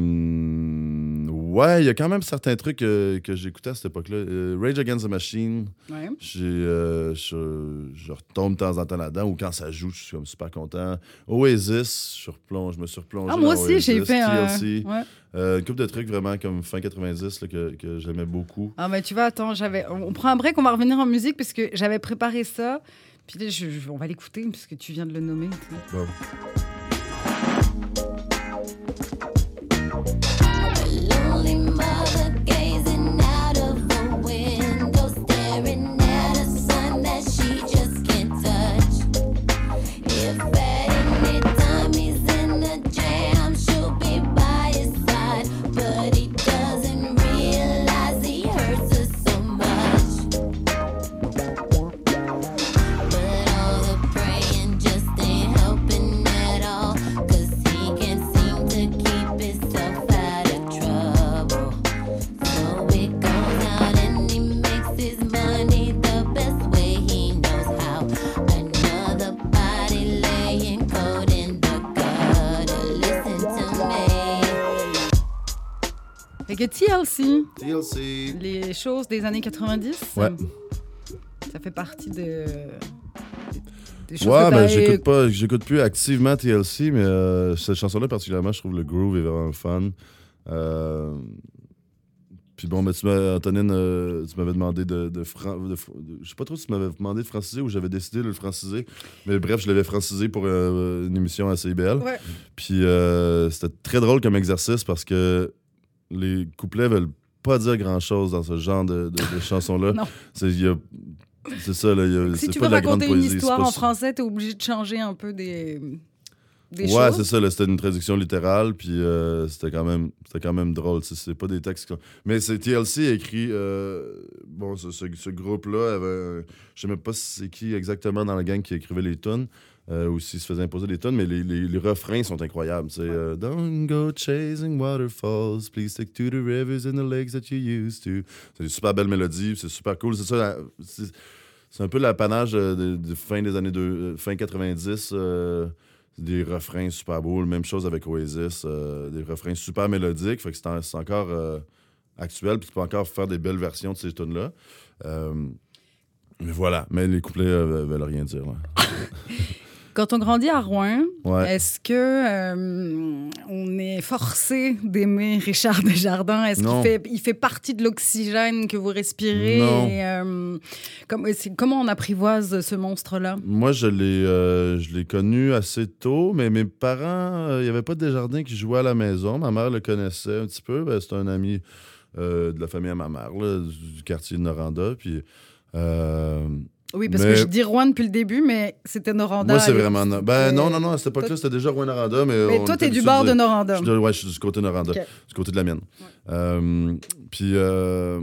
ouais, il y a quand même certains trucs euh, que j'écoutais à cette époque-là. Euh, Rage Against the Machine, Ouais. j'ai, euh, je, je retombe de temps en temps là-dedans, ou quand ça joue, je suis comme super content. Oasis, je, replonge, je me suis replongé. Ah, moi dans aussi, j'ai fait un. TLC. Ouais. Euh, une couple de trucs vraiment comme fin 90 là, que, que j'aimais beaucoup. Ah, mais tu vois, attends, j'avais. On prend un break, on va revenir en musique parce que j'avais préparé ça. Puis là, je- je- on va l'écouter puisque tu viens de le nommer. Bon. TLC, TLC. les choses des années 90, Ouais. ça fait partie de. Des choses Ouais, t'as- j'écoute pas, j'écoute plus activement TLC, mais euh, cette chanson-là particulièrement, je trouve le groove est vraiment fun. Euh, Puis bon, tu Antonine, euh, tu m'avais demandé de, de, fran- de fr- de- Je sais pas trop si tu m'avais demandé de franciser ou j'avais décidé de le franciser. Mais bref, je l'avais francisé pour euh, une émission à CIBL. Ouais. Puis euh, c'était très drôle comme exercice parce que les couplets veulent pas dire grand-chose dans ce genre de, de, de chansons-là. [laughs] Non. C'est, ça, là. y a- Si tu pas veux la raconter une histoire en ça. français, t'es obligé de changer un peu des, des ouais, c'est ça. C'était une traduction littérale, puis euh, c'était quand même, c'était quand même drôle. C'est pas des textes. Mais c'est TLC écrit. euh, bon, ce, ce- ce groupe-là avait. Je sais même pas si c'est qui exactement dans la gang qui écrivait les tunes. euh, ou s'il se faisait imposer des tunes, mais les, les- les refrains sont incroyables. C'est euh, Don't go chasing waterfalls, please stick to the rivers and the lakes that you used to. C'est des super belles mélodies, c'est super cool. C'est ça, c'est un peu l'apanage de, de fin des années euh, fin 90. euh, des refrains super beaux. Même chose avec Oasis. euh, des refrains super mélodiques. Fait que c'est en- c'est encore euh, actuel. Puis tu peux encore faire des belles versions de ces tunes-là. Euh, mais voilà. Mais les couplets veulent rien dire. là. [laughs] Quand on grandit à Rouen, Ouais. est-ce que euh, on est forcé d'aimer Richard Desjardins? Est-ce qu'il fait, il fait partie de l'oxygène que vous respirez? Non. Et, euh, comme- Comment on apprivoise ce monstre-là? Moi, je l'ai euh, je l'ai connu assez tôt, mais mes parents, il n'y avait pas de Desjardins qui jouait à la maison. Ma mère le connaissait un petit peu. Ben, c'est un ami de la famille à ma mère, là, du quartier de Noranda. Puis. Oui, parce Mais- que je dis Rouen depuis le début, mais c'était Noranda. Moi, c'est vraiment. Ben non, non, non, à cette époque-là, c'était déjà Rouen-Noranda. Mais, Mais on toi, t'es du bord de Noranda. Je suis de- ouais, je suis du côté Noranda, Ok. du côté de la mienne. Euh, puis, euh,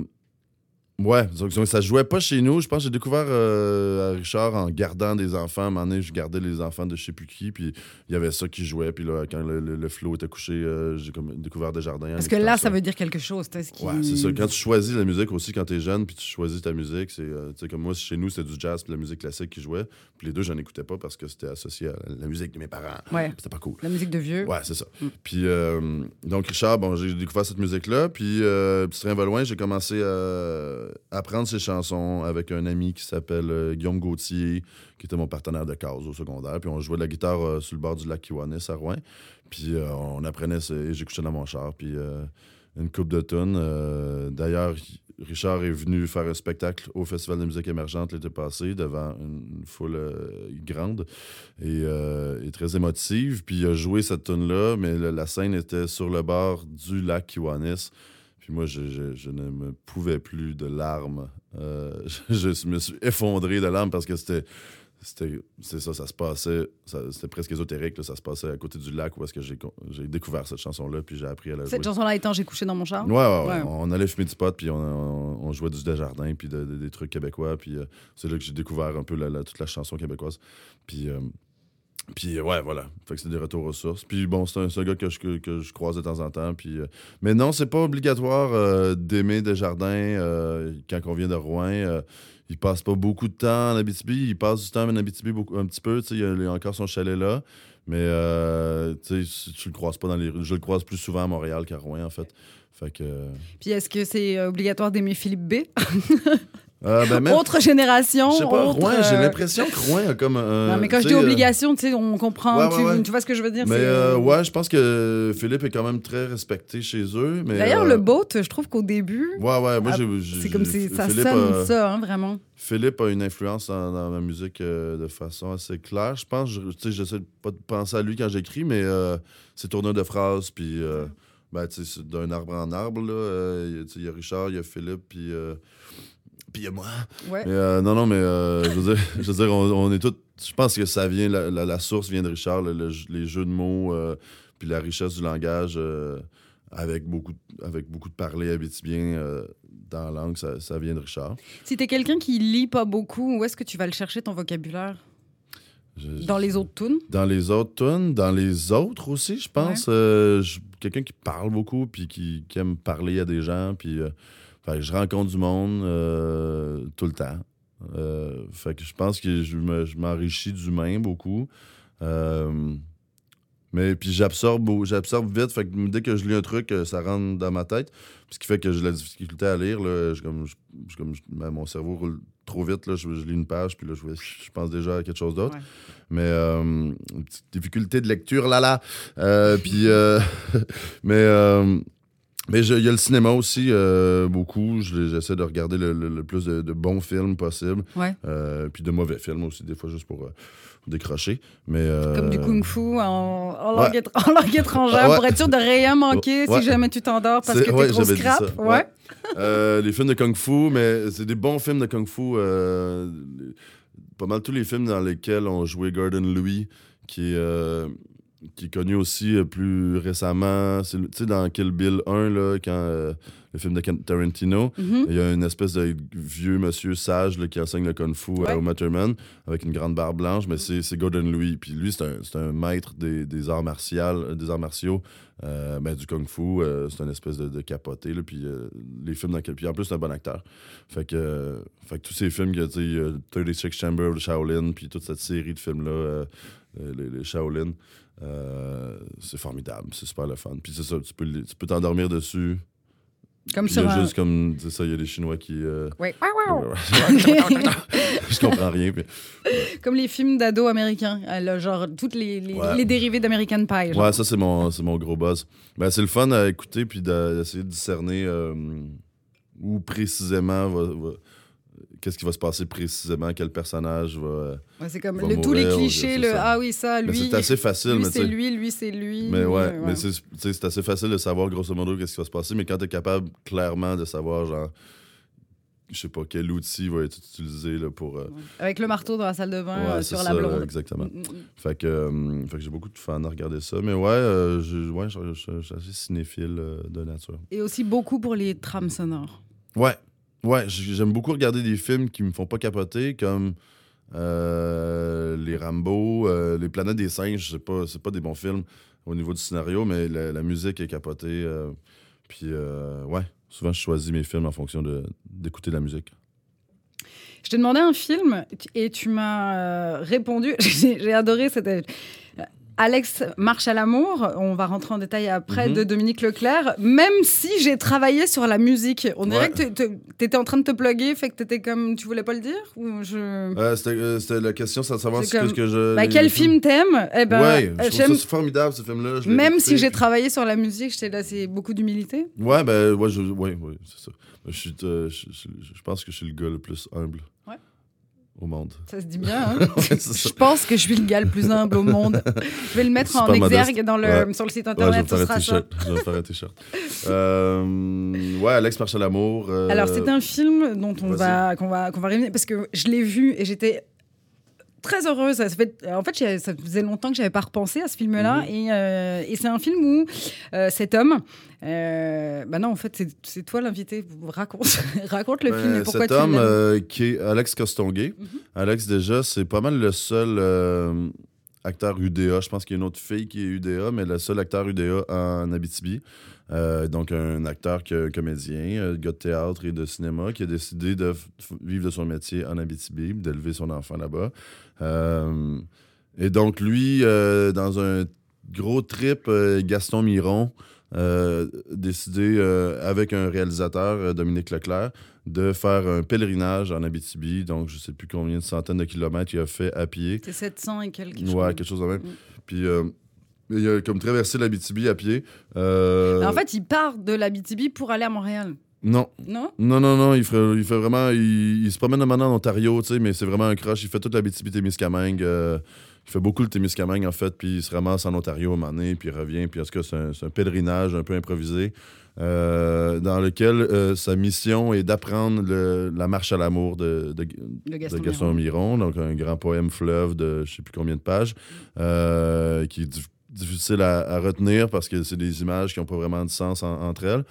ouais, ça jouait pas chez nous. Je pense que j'ai découvert euh, Richard en gardant des enfants. À un moment donné, je gardais les enfants de je sais plus qui, puis il y avait ça qui jouait. Puis là, quand le, le, le flow était couché, euh, j'ai comme découvert Desjardins. en Parce que là, ça veut dire quelque chose. ce qui- Ouais, c'est ça. Quand tu choisis la musique aussi, quand t'es jeune, puis tu choisis ta musique, c'est euh, tu sais, comme moi, chez nous, c'était du jazz puis de la musique classique qui jouait. Puis les deux, j'en écoutais pas parce que c'était associé à la musique de mes parents. Ouais. C'était pas cool. La musique de vieux. Ouais, c'est ça. Mm. Puis, euh, donc, Richard, bon, j'ai découvert cette musique-là. Puis, Petit Train va loin, j'ai commencé à apprendre ses chansons avec un ami qui s'appelle euh, Guillaume Gauthier, qui était mon partenaire de case au secondaire. Puis, on jouait la guitare euh, sur le bord du lac Kiwanis à Rouen. Puis, euh, on apprenait, j'écoutais dans mon char. Puis, euh, une coupe de tonnes. Euh, D'ailleurs, Richard est venu faire un spectacle au Festival de musique émergente l'été passé devant une foule euh, grande et, euh, très émotive. Puis il a joué cette tune là mais la scène était sur le bord du lac Kiwanis. Puis moi, je, je- je ne me pouvais plus de larmes. Euh, [laughs] je, je me suis effondré de larmes parce que c'était. C'était, c'est ça, ça se passait, c'était presque ésotérique, là, ça se passait à côté du lac où est-ce que j'ai, découvert cette chanson-là, puis j'ai appris à la jouer. Cette chanson-là étant J'ai couché dans mon char? Ouais, ouais, ouais. Ouais. On allait fumer du pot, puis on, on- on jouait du Desjardins, puis de- de- des trucs québécois. Puis euh, c'est là que j'ai découvert un peu la- la- toute la chanson québécoise. Puis, euh, puis euh, ouais, voilà. Fait que c'est des retours aux. Puis bon, c'est un, c'est un gars que je, que, je croise de temps en temps. Puis, euh, mais non, c'est pas obligatoire euh, d'aimer Desjardins euh, quand on vient de Rouen. il passe pas beaucoup de temps en Abitibi. Il passe du temps en Abitibi beaucoup, un petit peu. Il a, il a encore son chalet là. Mais si tu le croises pas dans les rues. Je le croise plus souvent à Montréal qu'à Rouen, en fait. Fait que. Puis est-ce que c'est obligatoire d'aimer Philippe B? [laughs] euh, ben, même, Autre génération. je sais pas, autre, Rouen, j'ai euh, l'impression que Rouen a comme un. Non, mais quand je dis euh, obligation, tu sais, on comprend. Ouais, ouais, tu, ouais. tu vois ce que je veux dire Mais euh, euh, ouais, je pense que Philippe est quand même très respecté chez eux. mais D'ailleurs, euh, le boat, je trouve qu'au début, Ouais, ouais, moi Ah, j'ai. c'est comme si ça Philippe, sonne euh, ça, hein, vraiment. Philippe a une influence dans, dans ma musique euh, de façon assez claire. Je pense, tu sais, j'essaie de pas de penser à lui quand j'écris, mais euh, c'est tourneur de phrases, puis euh, ben, tu sais, c'est d'un arbre en arbre, là. euh, il y a Richard, il y a Philippe, puis a moi. Ouais. Mais, euh, non, non, mais euh, je veux dire, [laughs] je veux dire on, on est tous. Je pense que ça vient, la, la- la source vient de Richard, le- le- les jeux de mots, euh, puis la richesse du langage, avec, beaucoup, de- avec beaucoup de parler habitibien dans la langue, ça, ça vient de Richard. Si t'es quelqu'un qui lit pas beaucoup, où est-ce que tu vas le chercher ton vocabulaire? Je- Dans les autres tunes? Dans les autres tunes, dans les autres aussi, je pense. Quelqu'un qui parle beaucoup, puis qui, qui aime parler à des gens, puis fait que je rencontre du monde euh, tout le temps. Euh, fait que je pense que je me- je m'enrichis beaucoup. Euh, mais puis j'absorbe j'absorbe vite. Fait que dès que je lis un truc, ça rentre dans ma tête. Ce qui fait que j'ai la difficulté à lire. Là, je, comme, je- comme ben, mon cerveau roule trop vite. Là, je, lis une page, puis là, je, pense déjà à quelque chose d'autre. Ouais. Mais euh, une petite difficulté de lecture, là, là. Puis, euh, [laughs] mais, euh, Mais il y a le cinéma aussi, euh, beaucoup. Je- J'essaie de regarder le, le- le plus de, de bons films possible. Ouais. Euh, puis de mauvais films aussi, des fois, juste pour euh, décrocher. Mais, euh, Comme du kung-fu en, en ouais. langue, étr- [laughs] en langue étrangère ouais. pour être sûr de rien manquer si jamais tu t'endors parce que t'es trop scrap. les films de Kung Fu, mais c'est des bons films de Kung Fu. les- pas mal tous les films dans lesquels on joué Gordon Louis, qui est, qui est connu aussi euh, plus récemment. Tu sais, dans Kill Bill 1, là, quand, euh, le film de Tarantino, Mhm. il y a une espèce de vieux monsieur sage là, qui enseigne le Kung Fu Ouais. à Uma Thurman avec une grande barbe blanche, mais c'est c'est Gordon Louis. Puis lui, c'est un, un maître des, des arts martiaux, des arts martiaux euh, ben, du Kung Fu. euh, c'est une espèce de, de capoté. Là, puis euh, les films dans Puis en plus, c'est un bon acteur. Fait que, euh, fait que tous ces films, il y a, tu sais, il y a 36 Chamber of Shaolin, puis toute cette série de films-là, euh, euh, les, les Shaolin, euh, c'est formidable. C'est super le fun. Puis c'est ça, tu peux tu peux t'endormir dessus. Comme Puis il y sur a un... juste comme, c'est ça, il y a des Chinois qui... euh, wow. [laughs] je comprends rien. puis- Comme les films d'ados américains. euh, là, genre, toutes les, les, Ouais. les dérivés d'American Pie. genre. Ouais, ça, c'est mon, mon gros buzz. Ben, c'est le fun à écouter puis d'essayer de discerner euh, où précisément va, va- qu'est-ce qui va se passer précisément, quel personnage va. Ouais, c'est comme va le- tous les clichés. Le, ah oui, ça, lui. c'est assez facile, lui, c'est lui, lui, c'est lui. Mais ouais, mais c'est, assez facile de savoir grosso modo qu'est-ce qui va se passer, mais quand tu es capable clairement de savoir, genre, je sais pas, quel outil va être utilisé là, pour. euh, Avec le marteau dans la salle de bain ouais, euh, sur ça, la blonde. Exactement. Mm, mm, mm. Fait que, euh, fait que j'ai beaucoup de fans à regarder ça. Mais ouais, je, ouais je, je- je suis assez cinéphile de nature. Et aussi beaucoup pour les trames sonores. Ouais, ouais, j'aime beaucoup regarder des films qui me font pas capoter, comme euh, les Rambo, euh, les Planètes des singes. C'est pas, pas des bons films au niveau du scénario, mais la, musique est capotée. euh, puis ouais, souvent je choisis mes films en fonction de, d'écouter la musique. Je t'ai demandé un film et tu m'as répondu. [laughs] J'ai adoré. Euh, Alex marche à l'amour. On va rentrer en détail après Mhm. de Dominique Leclerc. Même si j'ai travaillé sur la musique, on dirait Ouais. que tu étais en train de te plugger, fait que t'étais comme tu voulais pas le dire? Ou je. Euh, c'était, euh, c'était la question, c'est de savoir ce que, comme- ce que je. Bah, quel film t'aimes? Eh ben, ouais, euh, je trouve ça formidable ce film-là. Même si j'ai travaillé sur la musique, j'étais là, c'est beaucoup d'humilité. Ouais, ben, ouais, je, ouais, ouais, c'est ça. Je, suis, euh, je, je- je pense que je suis le gars le plus humble Ouais. Au monde. Ça se dit bien. Hein? [laughs] Ouais, je pense que je suis le gars le plus humble au monde. Je vais le mettre en exergue modeste. dans le, Ouais. sur le site Ouais, je vais internet. faire sera ça. t-shirt. Je vais faire un t-shirt. Euh, ouais, Alex marche à l'amour. euh, Alors, c'est un film dont on va, qu'on va, qu'on va réunir parce que je l'ai vu et j'étais très heureuse. Ça fait, en fait, ça faisait longtemps que j'avais pas repensé à ce film-là. Mhm. Et, euh, et c'est un film où euh, cet homme. Euh, bah non, en fait, c'est, toi l'invité. Raconte, [laughs] raconte le ben, film et pourquoi cet tu homme euh, qui est Alex Costonguay. Mhm. Alex, déjà, c'est pas mal le seul euh, acteur UDA. Je pense qu'il y a une autre fille qui est UDA, mais le seul acteur UDA en Abitibi. Euh, donc, un acteur, que- comédien, euh, gars de théâtre et de cinéma qui a décidé de vivre de son métier en Abitibi, d'élever son enfant là-bas. Euh, et donc, lui, euh, dans un gros trip, euh, Gaston Miron, euh, décidé euh, avec un réalisateur, Dominique Leclerc, de faire un pèlerinage en Abitibi. Donc, je sais plus combien de centaines de kilomètres il a fait à pied. C'est 700 et quelques. Ouais, quelque chose de même. Mm. Puis, euh, il a comme traversé l'Abitibi à pied. En fait, il part de l'Abitibi pour aller à Montréal. Non. Non? Non, non, non, il fait, il fait vraiment. Il, il se promène maintenant en Ontario, tu sais, mais c'est vraiment un crush. Il fait toute l'Abitibi Témiscamingue. euh, il fait beaucoup le Témiscamingue, en fait, puis il se ramasse en Ontario à un moment donné, puis il revient. Puis en tout cas, c'est un, un pèlerinage un peu improvisé, euh, dans lequel euh, sa mission est d'apprendre le- la marche à l'amour de, de, Gaston, Gaston Miron. Miron, donc un grand poème fleuve de je sais plus combien de pages, euh, qui difficile à, à retenir parce que c'est des images qui n'ont pas vraiment de sens en- entre elles,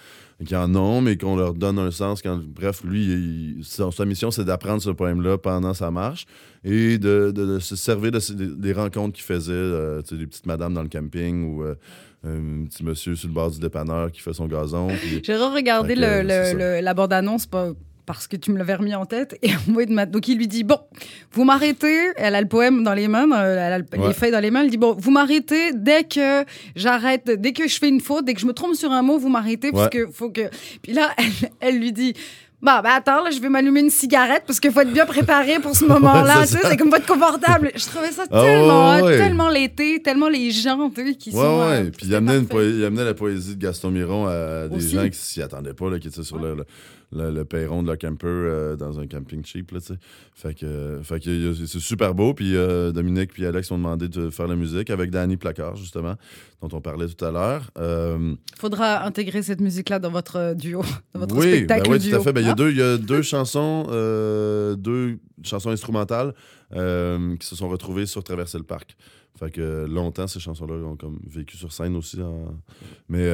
qui en ont, mais qu'on leur donne un sens. Quand, bref, lui, il- son- sa mission, c'est d'apprendre ce poème-là pendant sa marche et de, de- de se servir de des, rencontres qu'il faisait, euh, des petites madames dans le camping ou euh, un petit monsieur sur le bord du dépanneur qui fait son gazon. J'ai re-regardé la bande-annonce pas parce que tu me l'avais remis en tête. Et [laughs] Donc, il lui dit Bon, vous m'arrêtez. Elle a le poème dans les mains, euh, elle a Ouais. les feuilles dans les mains. Elle dit Bon, vous m'arrêtez dès que j'arrête, dès que je fais une faute, dès que je me trompe sur un mot, vous m'arrêtez. Parce Ouais. que faut que. Puis là, [laughs] elle, elle lui dit Bah, bah attends, là, je vais m'allumer une cigarette parce qu'il faut être bien préparé pour ce [laughs] moment-là. Ouais, c'est comme pas être confortable. Je trouvais ça Ah, tellement, ouais, hot, ouais. tellement l'été, tellement les gens, tu sais, qui sont. ouais. Puis il amenait, il la poésie de Gaston Miron à des Aussi. gens qui s'y attendaient pas, là, qui étaient sur le, le, le- le perron de leur camper euh, dans un camping cheap. Là, fait que, euh, fait que c'est super beau. Puis euh, Dominique puis Alex ont demandé de faire la musique avec Danny Placard, justement, dont on parlait tout à l'heure. Euh, Faudra intégrer cette musique-là dans votre duo, dans votre oui, spectacle ben oui, duo. tout à fait. Ben, Il y a hein? deux, il y a [laughs] deux chansons, deux chansons instrumentales qui se sont retrouvées sur Traverser le parc. Fait que longtemps, ces chansons-là ont comme vécu sur scène aussi. Mais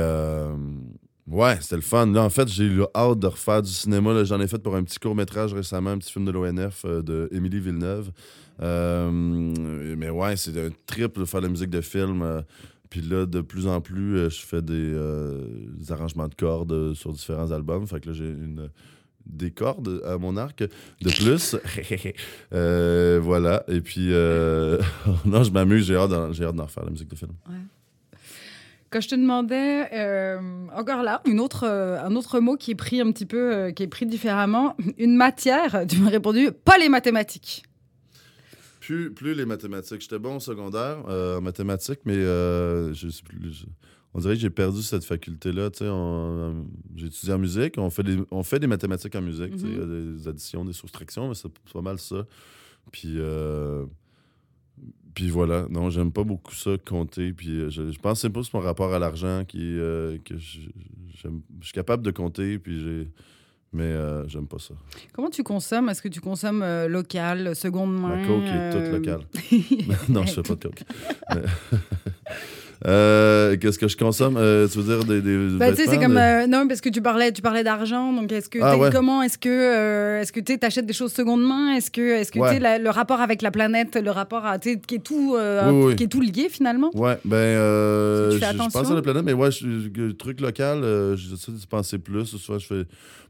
ouais, c'était le fun. Là, en fait, j'ai eu hâte de refaire du cinéma. J'en ai fait pour un petit court-métrage récemment, un petit film de l'ONF euh, de Émilie Villeneuve. Euh, mais ouais, c'est un trip de faire la musique de film. euh, puis là, de plus en plus, je fais des, arrangements de cordes sur différents albums. Fait que là, j'ai une des cordes à mon arc de plus. [laughs] Voilà. Et puis, [laughs] non, je m'amuse. J'ai hâte, d'en- refaire la musique de film. Quand je te demandais, euh, encore là, une autre, euh, un autre mot qui est pris un petit peu, euh, qui est pris différemment, [laughs] une matière, tu m'as répondu, pas les mathématiques. Plus, plus les mathématiques. J'étais bon au secondaire en mathématiques, mais je sais plus. je- on dirait que j'ai perdu cette faculté-là. tu sais, on- J'ai étudié en musique. On fait des, on fait des mathématiques en musique. Mhm. des additions, des soustractions, mais c'est pas mal ça. Puis, puis voilà. Non, j'aime pas beaucoup ça, compter. Puis euh, je, je pense que c'est plus mon rapport à l'argent qui, euh, que je, j'aime- je suis capable de compter, puis j'ai. Mais euh, j'aime pas ça. Comment tu consommes? Est-ce que tu consommes euh, local, seconde main La coke est toute locale. [laughs] [laughs] non, je fais pas de coke. Mais- [laughs] Euh, Qu'est-ce que je consomme? Euh, tu veux dire des, des Bah, tu sais, c'est comme des- euh, non parce que tu parlais, tu parlais d'argent, donc est-ce que Ah, ouais. comment est-ce que euh, est-ce que tu achètes des choses seconde main? Est-ce que est-ce que Ouais. la- le rapport avec la planète, le rapport à tu qui est tout Oui, oui. qui est tout lié finalement? Ouais, ben, euh, Tu je, fais je pense attention? à la planète, mais ouais, je, le truc local, j'essaie d'y penser plus. Soit je fais.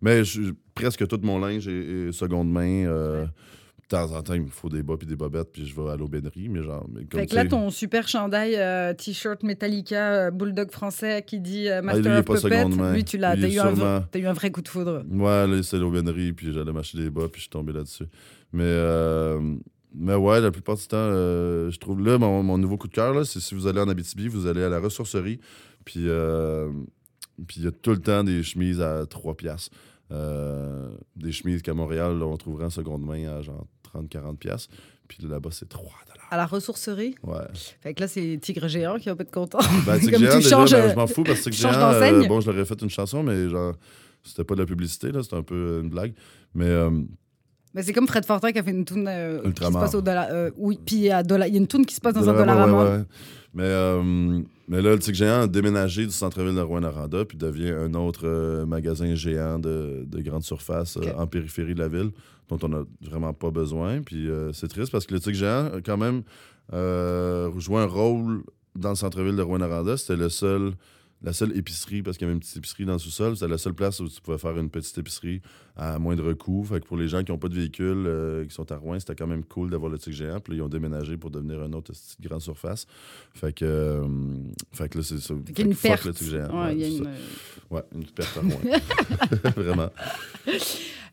Mais je- presque tout mon linge est, est seconde main. euh, De temps en temps, il me faut des bas puis des bobettes, puis je vais à l'aubainerie, mais genre. Mais comme Fait que là, ton super chandail euh, t-shirt Metallica euh, bulldog français qui dit euh, Ah, Master lui, il est of pas Puppet, lui tu l'as, Lui, t'as eu, un eu un vrai coup de foudre. Ouais, là, c'est l'aubainerie, puis j'allais m'acheter des bas, puis je suis tombé là-dessus. Mais, euh, mais ouais, la plupart du temps, euh, je trouve. Là, mon, mon nouveau coup de cœur, là, c'est si vous allez en Abitibi, vous allez à la ressourcerie, puis euh, puis il y a tout le temps des chemises à 3 piastres. Euh, des chemises qu'à Montréal, là, on trouverait en seconde main à genre 30-40 piastres. Puis là-bas, c'est 3 dollars. À la ressourcerie? Ouais. Fait que là, c'est Tigre Géant qui va pas être content. Ben, [laughs] Tigre Comme Géant, tu déjà, changes, ben, euh, je m'en fous parce que Tigre Géant, euh, bon, je leur ai fait une chanson, mais genre, c'était pas de la publicité, là, c'était un peu une blague. Mais euh, Mais c'est comme Fred Fortin qui a fait une tune euh, qui se passe au dollar. euh, oui, puis il y a dollar- une tune qui se passe dans un Dollarama, dollar à ouais, mort. ouais. Mais, euh, mais là, le Tigre Géant a déménagé du centre-ville de Rouen-Noranda puis devient un autre euh, magasin géant de, de grande surface euh, en périphérie de la ville, dont on n'a vraiment pas besoin. Puis euh, c'est triste parce que le Tigre Géant quand même joué un rôle dans le centre-ville de Rouen-Noranda. C'était le seul, la seule épicerie, parce qu'il y avait une petite épicerie dans le sous-sol. C'était la seule place où tu pouvais faire une petite épicerie à moindre coût. Fait que pour les gens qui n'ont pas de véhicule, euh, qui sont à Rouen, c'était quand même cool d'avoir le Tigre Géant. Puis là, ils ont déménagé pour devenir un autre petite grande surface. Fait que, euh, fait que là, c'est ça. Fait une fuck perte. le Géant. Ouais, y a une, euh, Ouais, une perte à Rouen. [laughs] Vraiment.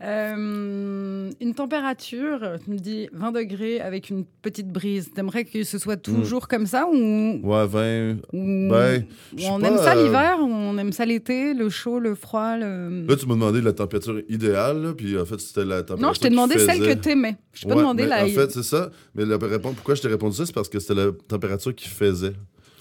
Euh, une température, tu me dis 20 degrés avec une petite brise. T'aimerais que ce soit toujours comme ça ou, Ouais, 20. ou- Hmm. Ben, ou on pas, aime ça l'hiver on aime ça l'été, le chaud, le froid le... Là, tu m'as demandé la température idéale, là, puis en fait, c'était la température. Non, je t'ai demandé celle que t'aimais. Je t'ai pas Ouais, demandé la... En fait, c'est ça. Mais la réponse, pourquoi je t'ai répondu ça, c'est parce que c'était la température qui faisait.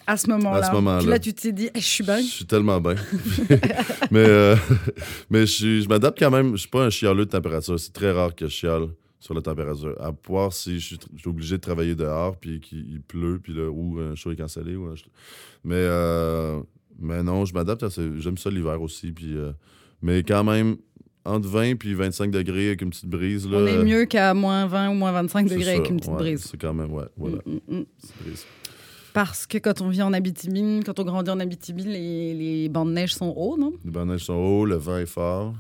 à ce moment-là. à ce moment-là. Puis là, tu t'es dit, je suis bien. Je suis tellement bien. [laughs] mais euh, [laughs] mais je, m'adapte quand même. Je suis pas un chialeux de température. C'est très rare que je chiale sur la température. À part si je suis, je suis obligé de travailler dehors, puis qu'il il pleut, puis là, ou un show est cancellé. Ou un mais, euh, mais non, je m'adapte. à ça. J'aime ça l'hiver aussi. Puis, euh, mais quand même, entre 20 puis 25 degrés avec une petite brise. Là, On est mieux qu'à moins 20 ou moins 25 c'est degrés ça. avec une petite Ouais, brise. C'est quand même, ouais, voilà. Mm, mm, mm. brise. Parce que quand on vit en Abitibi, quand on grandit en Abitibi, les, les bancs de neige sont hauts, non? Les bancs de neige sont hauts, le vent est fort.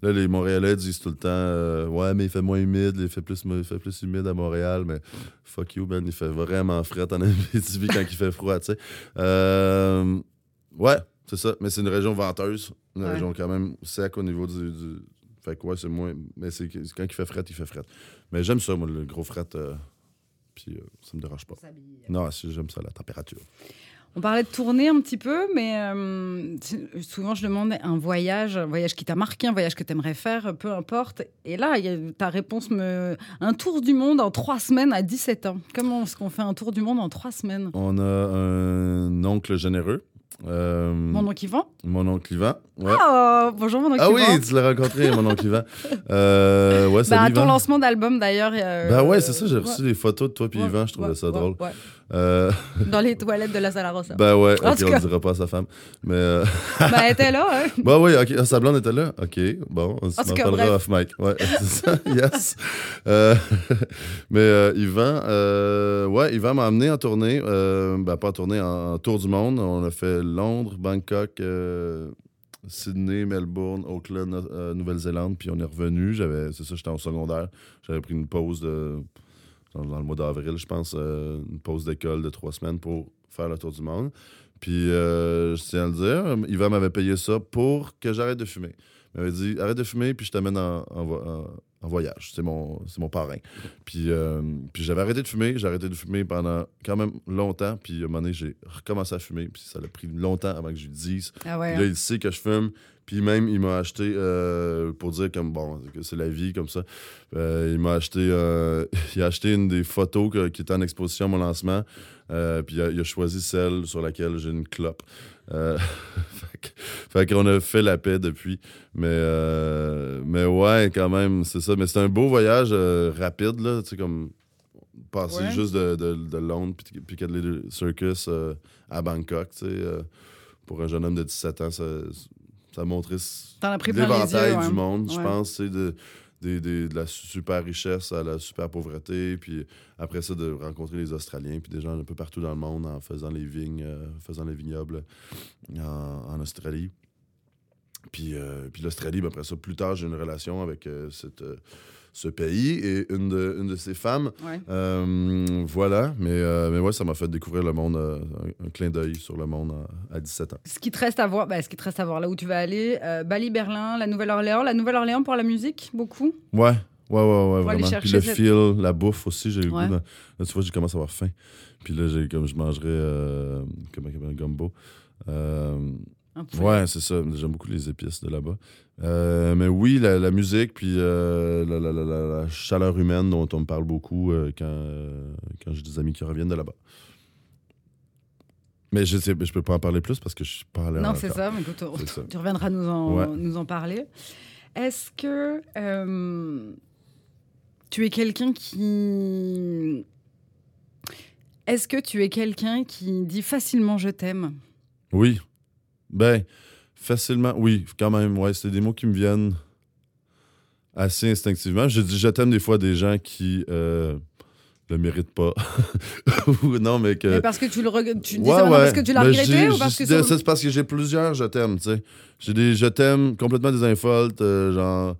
Là, les Montréalais disent tout le temps euh, Ouais, mais il fait moins humide, il fait plus, il fait plus humide à Montréal, mais fuck you, Ben, il fait vraiment fret en [laughs] Abitibi quand il fait froid, tu sais. Euh, ouais, c'est ça, mais c'est une région venteuse, une Ouais. région quand même sec au niveau du. du- Fait que ouais, c'est moins. Mais c'est quand il fait fret, il fait fret. Mais j'aime ça, moi, le gros fret. euh, Puis euh, ça me dérange pas. Non, j'aime ça, la température. On parlait de tourner un petit peu, mais euh, souvent je demande un voyage, un voyage qui t'a marqué, un voyage que tu aimerais faire, peu importe. Et là, il y a- ta réponse me. Un tour du monde en trois semaines à 17 ans. Comment est-ce qu'on fait un tour du monde en trois semaines? On a un oncle généreux. Euh, Mon oncle Yvan mon oncle Yvan. Ouais. Oh, bonjour mon oncle Ah oui, Yvan. tu l'as rencontré, mon oncle Yvan. [laughs] Euh, ouais, Bah, à ton lancement d'album d'ailleurs. euh, Ben ouais, c'est ça, j'ai ouais, reçu des photos de toi puis ouais, Yvan, je trouvais ouais, ça ouais, drôle. ouais. Euh, Dans les [laughs] toilettes de la Sala Rossa. ben ouais, En ok, on le dira pas à sa femme. Mais euh, Bah, elle était là. hein. [laughs] bah oui, ok, ah, sa blonde était là. Ok, bon, on En s'en parlera off mic. Ouais, c'est ça, yes. Mais Yvan, ouais, Yvan m'a amené en tournée, ben pas en tournée, en, en tour du monde. On a fait Londres, Bangkok, euh, Sydney, Melbourne, Auckland, euh, Nouvelle-Zélande, puis on est revenu. J'avais, c'est ça, j'étais en secondaire. J'avais pris une pause dans, le mois d'avril, je pense, euh, une pause d'école de trois semaines pour faire le tour du monde. Puis, je tiens à le dire, Yvan m'avait payé ça pour que j'arrête de fumer. Il m'avait dit arrête de fumer, puis je t'amène en, en en- en voyage. C'est mon, c'est mon parrain. Puis, euh, puis j'avais arrêté de fumer. J'ai arrêté de fumer pendant quand même longtemps. Puis, à un moment donné, j'ai recommencé à fumer. Puis, ça a pris longtemps avant que je lui dise. Ah ouais. Puis là, il sait que je fume. Puis même, il m'a acheté, euh, pour dire comme, bon, que c'est la vie comme ça, euh, il m'a acheté, euh, [laughs] il a acheté une des photos que- qui était en exposition à mon lancement. Puis il a, il a choisi celle sur laquelle j'ai une clope. Euh, [laughs] fait qu'on a fait la paix depuis. Mais, euh, mais ouais, quand même, c'est ça. Mais c'est un beau voyage euh, rapide, là, tu sais, comme passer Ouais. juste de, de, de Londres, puis Piccadilly Circus euh, à Bangkok, tu sais. pour un jeune homme de 17 ans, ça, ça yeux. l'éventail ouais. du monde, je pense, de, de la super richesse à la super pauvreté, puis après ça, de rencontrer les Australiens, puis des gens un peu partout dans le monde en faisant les vignes, euh, faisant les vignobles en, en Australie. Puis, euh, puis l'Australie, ben, après ça, plus tard, j'ai une relation avec euh, cette, euh, ce pays et une de, une de ses femmes. Ouais. Euh, voilà, mais, euh, mais ouais, ça m'a fait découvrir le monde, euh, un, un clin d'œil sur le monde à, à 17 ans. Ce qui te reste à voir, bah, ce qui te reste à voir là où tu vas aller, euh, Bali, Berlin, la Nouvelle-Orléans. La Nouvelle-Orléans pour la musique, beaucoup? Ouais, ouais, ouais, ouais, vraiment. Puis le cette- fil, la bouffe aussi, j'ai eu le Ouais. goût. de- Là, tu vois, j'ai commencé à avoir faim. Puis là, j'ai comme je mangerais euh, comment, un gumbo. Euh, Un peu. ouais, c'est ça. J'aime beaucoup les épices de là-bas. Euh, mais oui, la, la musique, puis euh, la, chaleur humaine dont on me parle beaucoup euh, quand, quand j'ai des amis qui reviennent de là-bas. Mais je sais, je peux pas en parler plus parce que je suis pas allé Non, c'est ça, mais écoute, ça. tu reviendras nous en, Ouais. nous en parler. Est-ce que tu es quelqu'un qui. Est-ce que tu es quelqu'un qui dit facilement je t'aime? Oui. Ben, facilement, oui, quand même. Ouais, c'est des mots qui me viennent assez instinctivement. Je dis je t'aime des fois des gens qui euh, le méritent pas. [laughs] Non, mais que. Mais Parce que tu le reg- tu dis Ouais, parce que tu l'as Mais regretté ou parce que c'est parce que j'ai plusieurs je t'aime, tu sais. J'ai des je t'aime complètement désinfoltes, euh, genre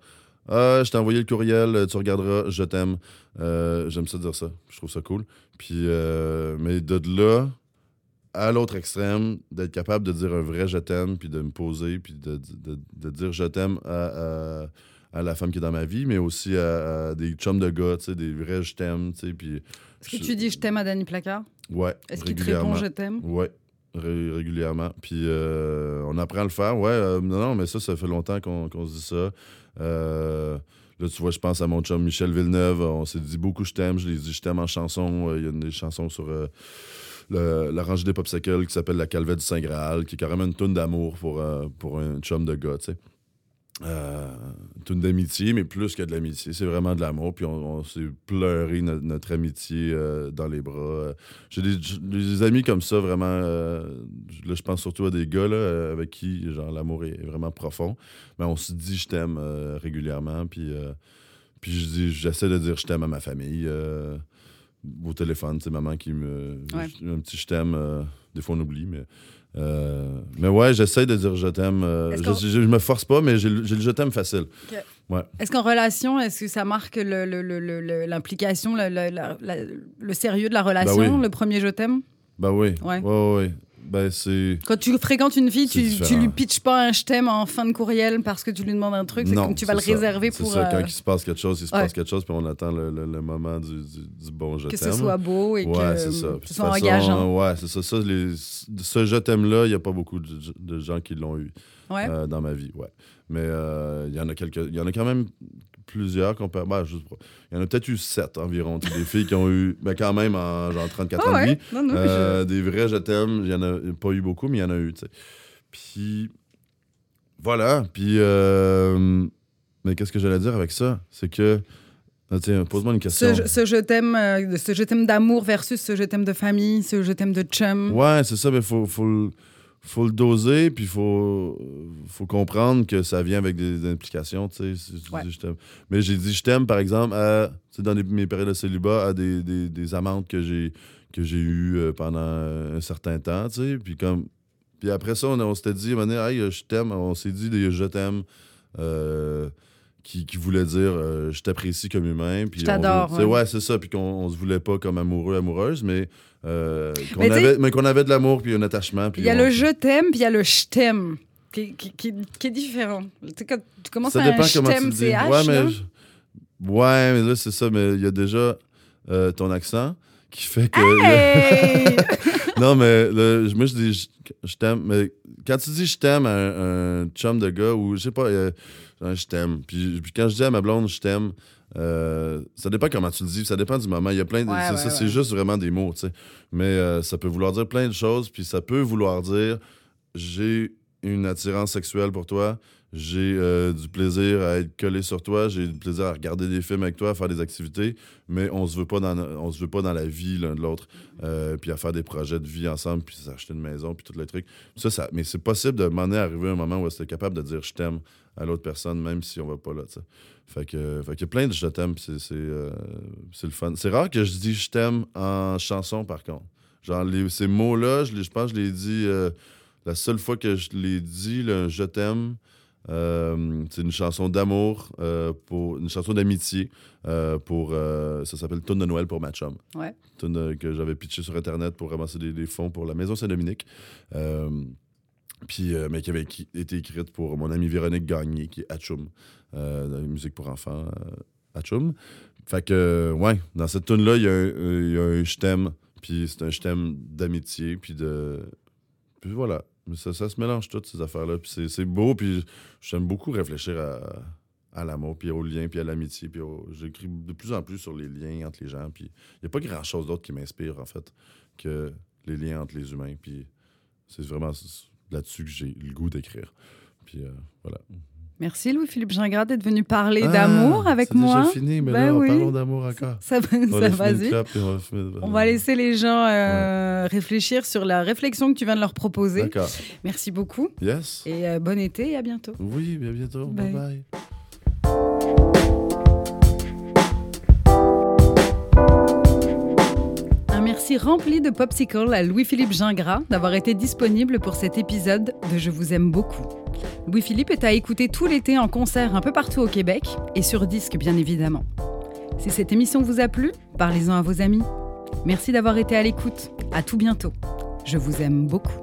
ah, je t'ai envoyé le courriel, euh, tu regarderas, je t'aime. Euh, J'aime ça dire ça, je trouve ça cool. Puis, euh, mais de là à l'autre extrême, d'être capable de dire un vrai je t'aime, puis de me poser, puis de, de- de dire je t'aime à, à- à la femme qui est dans ma vie, mais aussi à, à des chums de gars, tu sais, des vrais je t'aime, tu sais, puis Est-ce que tu dis je t'aime à Danny Placard? Ouais, Est-ce qu'il te répond je t'aime? Ouais, ré- régulièrement. Puis euh, on apprend à le faire. Ouais, euh, non, non, mais ça, ça fait longtemps qu'on se dit ça. Euh, là, tu vois, je pense à mon chum Michel Villeneuve. On s'est dit beaucoup je t'aime. Je l'ai dit je t'aime en chanson. Euh, Il y a des chansons sur euh, le- la rangée des popsicles qui s'appelle La Calvette du Saint-Graal, qui est carrément une toune d'amour pour, euh, pour un chum de gars, tu sais. Euh, une toune d'amitié, mais plus que de l'amitié. C'est vraiment de l'amour. Puis on, s'est pleuré no- notre amitié euh, dans les bras. J'ai des, des amis comme ça, vraiment. là, je pense surtout à des gars là, avec qui genre, l'amour est vraiment profond. Mais on se dit je t'aime régulièrement. Puis, puis j'essaie de dire je t'aime à ma famille. Au téléphone, c'est maman qui me. Ouais. Un petit je t'aime. euh, des fois, on oublie, mais. euh, mais ouais, j'essaie de dire je t'aime. euh, je, je- me force pas, mais j'ai le je t'aime facile. Est-ce qu'en relation, est-ce que ça marque le- le- le- le- le- l'implication, le, le- la- la- le sérieux de la relation, oui. le premier je t'aime? Bah oui. Ouais. Ouais, ouais, ouais. Ben, c'est. Quand tu fréquentes une fille, tu, tu lui pitches pas un je t'aime en fin de courriel parce que tu lui demandes un truc, c'est comme tu vas le ça. réserver C'est pour ça, euh, quand il se passe quelque chose, il se ouais. passe quelque chose, puis on attend le, le- le moment du, du- du bon je que ce t'aime. soit beau et ouais, que euh, ce soit façon, engageant. Ouais, c'est ça. ça les- ce je t'aime-là, il n'y a pas beaucoup de, de gens qui l'ont eu Ouais. euh, dans ma vie, ouais. Mais euh, il y en a quelques. Il y en a quand même plusieurs peut. ben, je sais pas. Il y en a peut-être eu sept environ. des filles qui ont eu. Mais quand même, en genre 34 Ah ans de vie. ouais. Non, non, mais je- Euh, Des vrais je t'aime, il y en a pas eu beaucoup, mais il y en a eu. Puis voilà, puis euh, mais qu'est-ce que j'allais dire avec ça, c'est que ah, tiens, pose-moi une question. Ce, ce je t'aime, euh, ce je t'aime d'amour versus ce je t'aime de famille, ce je t'aime de chum. Ouais, c'est ça, mais faut faut faut le doser, puis faut faut comprendre que ça vient avec des implications, tu sais. Ouais. Mais j'ai dit je t'aime par exemple à dans les- mes périodes de célibat à des, des, des amantes que j'ai que j'ai eues euh, pendant un certain temps, tu sais, puis comme puis après ça on, on s'était dit Hey, je t'aime, on s'est dit des je t'aime euh, qui, qui voulait dire euh, je t'apprécie comme humain puis Je t'adore, ouais. ouais, c'est ça puis qu'on on se voulait pas comme amoureux amoureuse mais euh, qu'on Mais avait mais qu'on avait de l'amour puis un attachement Il y a on- le je t'aime, puis il y a le je t'aime, qui, qui, qui- qui est différent. Tu sais, quand tu commences ça à un dépend je t'aime, le dis c'est H, ouais mais je- ouais mais là c'est ça mais il y a déjà euh, ton accent qui fait que Hey! [laughs] non mais là, moi je dis je, je t'aime mais quand tu dis je t'aime à un, un chum de gars ou je sais pas euh, je t'aime puis, puis quand je dis à ma blonde je t'aime euh, ça dépend comment tu le dis ça dépend du moment il y a plein de Ouais, c'est ouais, ça ouais. c'est juste vraiment des mots tu sais mais euh, ça peut vouloir dire plein de choses puis ça peut vouloir dire j'ai une attirance sexuelle pour toi j'ai euh, du plaisir à être collé sur toi, j'ai du plaisir à regarder des films avec toi, à faire des activités, mais on se veut pas dans, on se veut pas dans la vie l'un de l'autre, euh, puis à faire des projets de vie ensemble, puis s'acheter une maison, puis tout le truc. Ça, ça, mais c'est possible de m'en arriver un moment où c'est capable de dire je t'aime à l'autre personne, même si on va pas là. Fait que, fait qu'il y a plein de je t'aime, c'est c'est, euh, c'est le fun. C'est rare que je dis je t'aime en chanson, par contre. Genre, les- ces mots-là, je, les- je pense que je les dis. euh, la seule fois que je l'ai dit, le je t'aime, euh, c'est une chanson d'amour, euh, pour une chanson d'amitié euh, pour ça s'appelle Tune de Noël pour ma chum. Ouais. Tune que j'avais pitché sur internet pour ramasser des, des fonds pour la maison Saint-Dominique. Puis euh, mais qui avait été écrite pour mon amie Véronique Gagné qui est Hatchoum, euh, la musique pour enfants euh. Fait que euh, ouais, dans cette tune là, il y a un, il y a un je t'aime, puis c'est un je t'aime d'amitié, puis de puis voilà. Ça, ça se mélange toutes ces affaires-là. Puis c'est- beau, puis j'aime beaucoup réfléchir à, l'amour, puis au lien, puis à l'amitié. Puis j'écris de plus en plus sur les liens entre les gens. Puis il n'y a pas grand-chose d'autre qui m'inspire, en fait, que les liens entre les humains. Puis c'est vraiment là-dessus que j'ai le goût d'écrire. Puis euh, voilà. Merci Louis-Philippe Gingras d'être venu parler Ah, d'amour avec c'est moi. déjà fini, mais Ben là, oui. parlons d'amour encore. Ça, va- On ça va puis on va fumer- On va laisser les gens euh, réfléchir sur la réflexion que tu viens de leur proposer. D'accord. Merci beaucoup Yes. et euh, bon été et à bientôt. Oui, bien bientôt. Bye. Bye bye. Merci rempli de popsicle à Louis-Philippe Gingras d'avoir été disponible pour cet épisode de Je vous aime beaucoup. Louis-Philippe est à écouter tout l'été en concert un peu partout au Québec et sur disque bien évidemment. Si cette émission vous a plu, parlez-en à vos amis. Merci d'avoir été à l'écoute. À tout bientôt. Je vous aime beaucoup.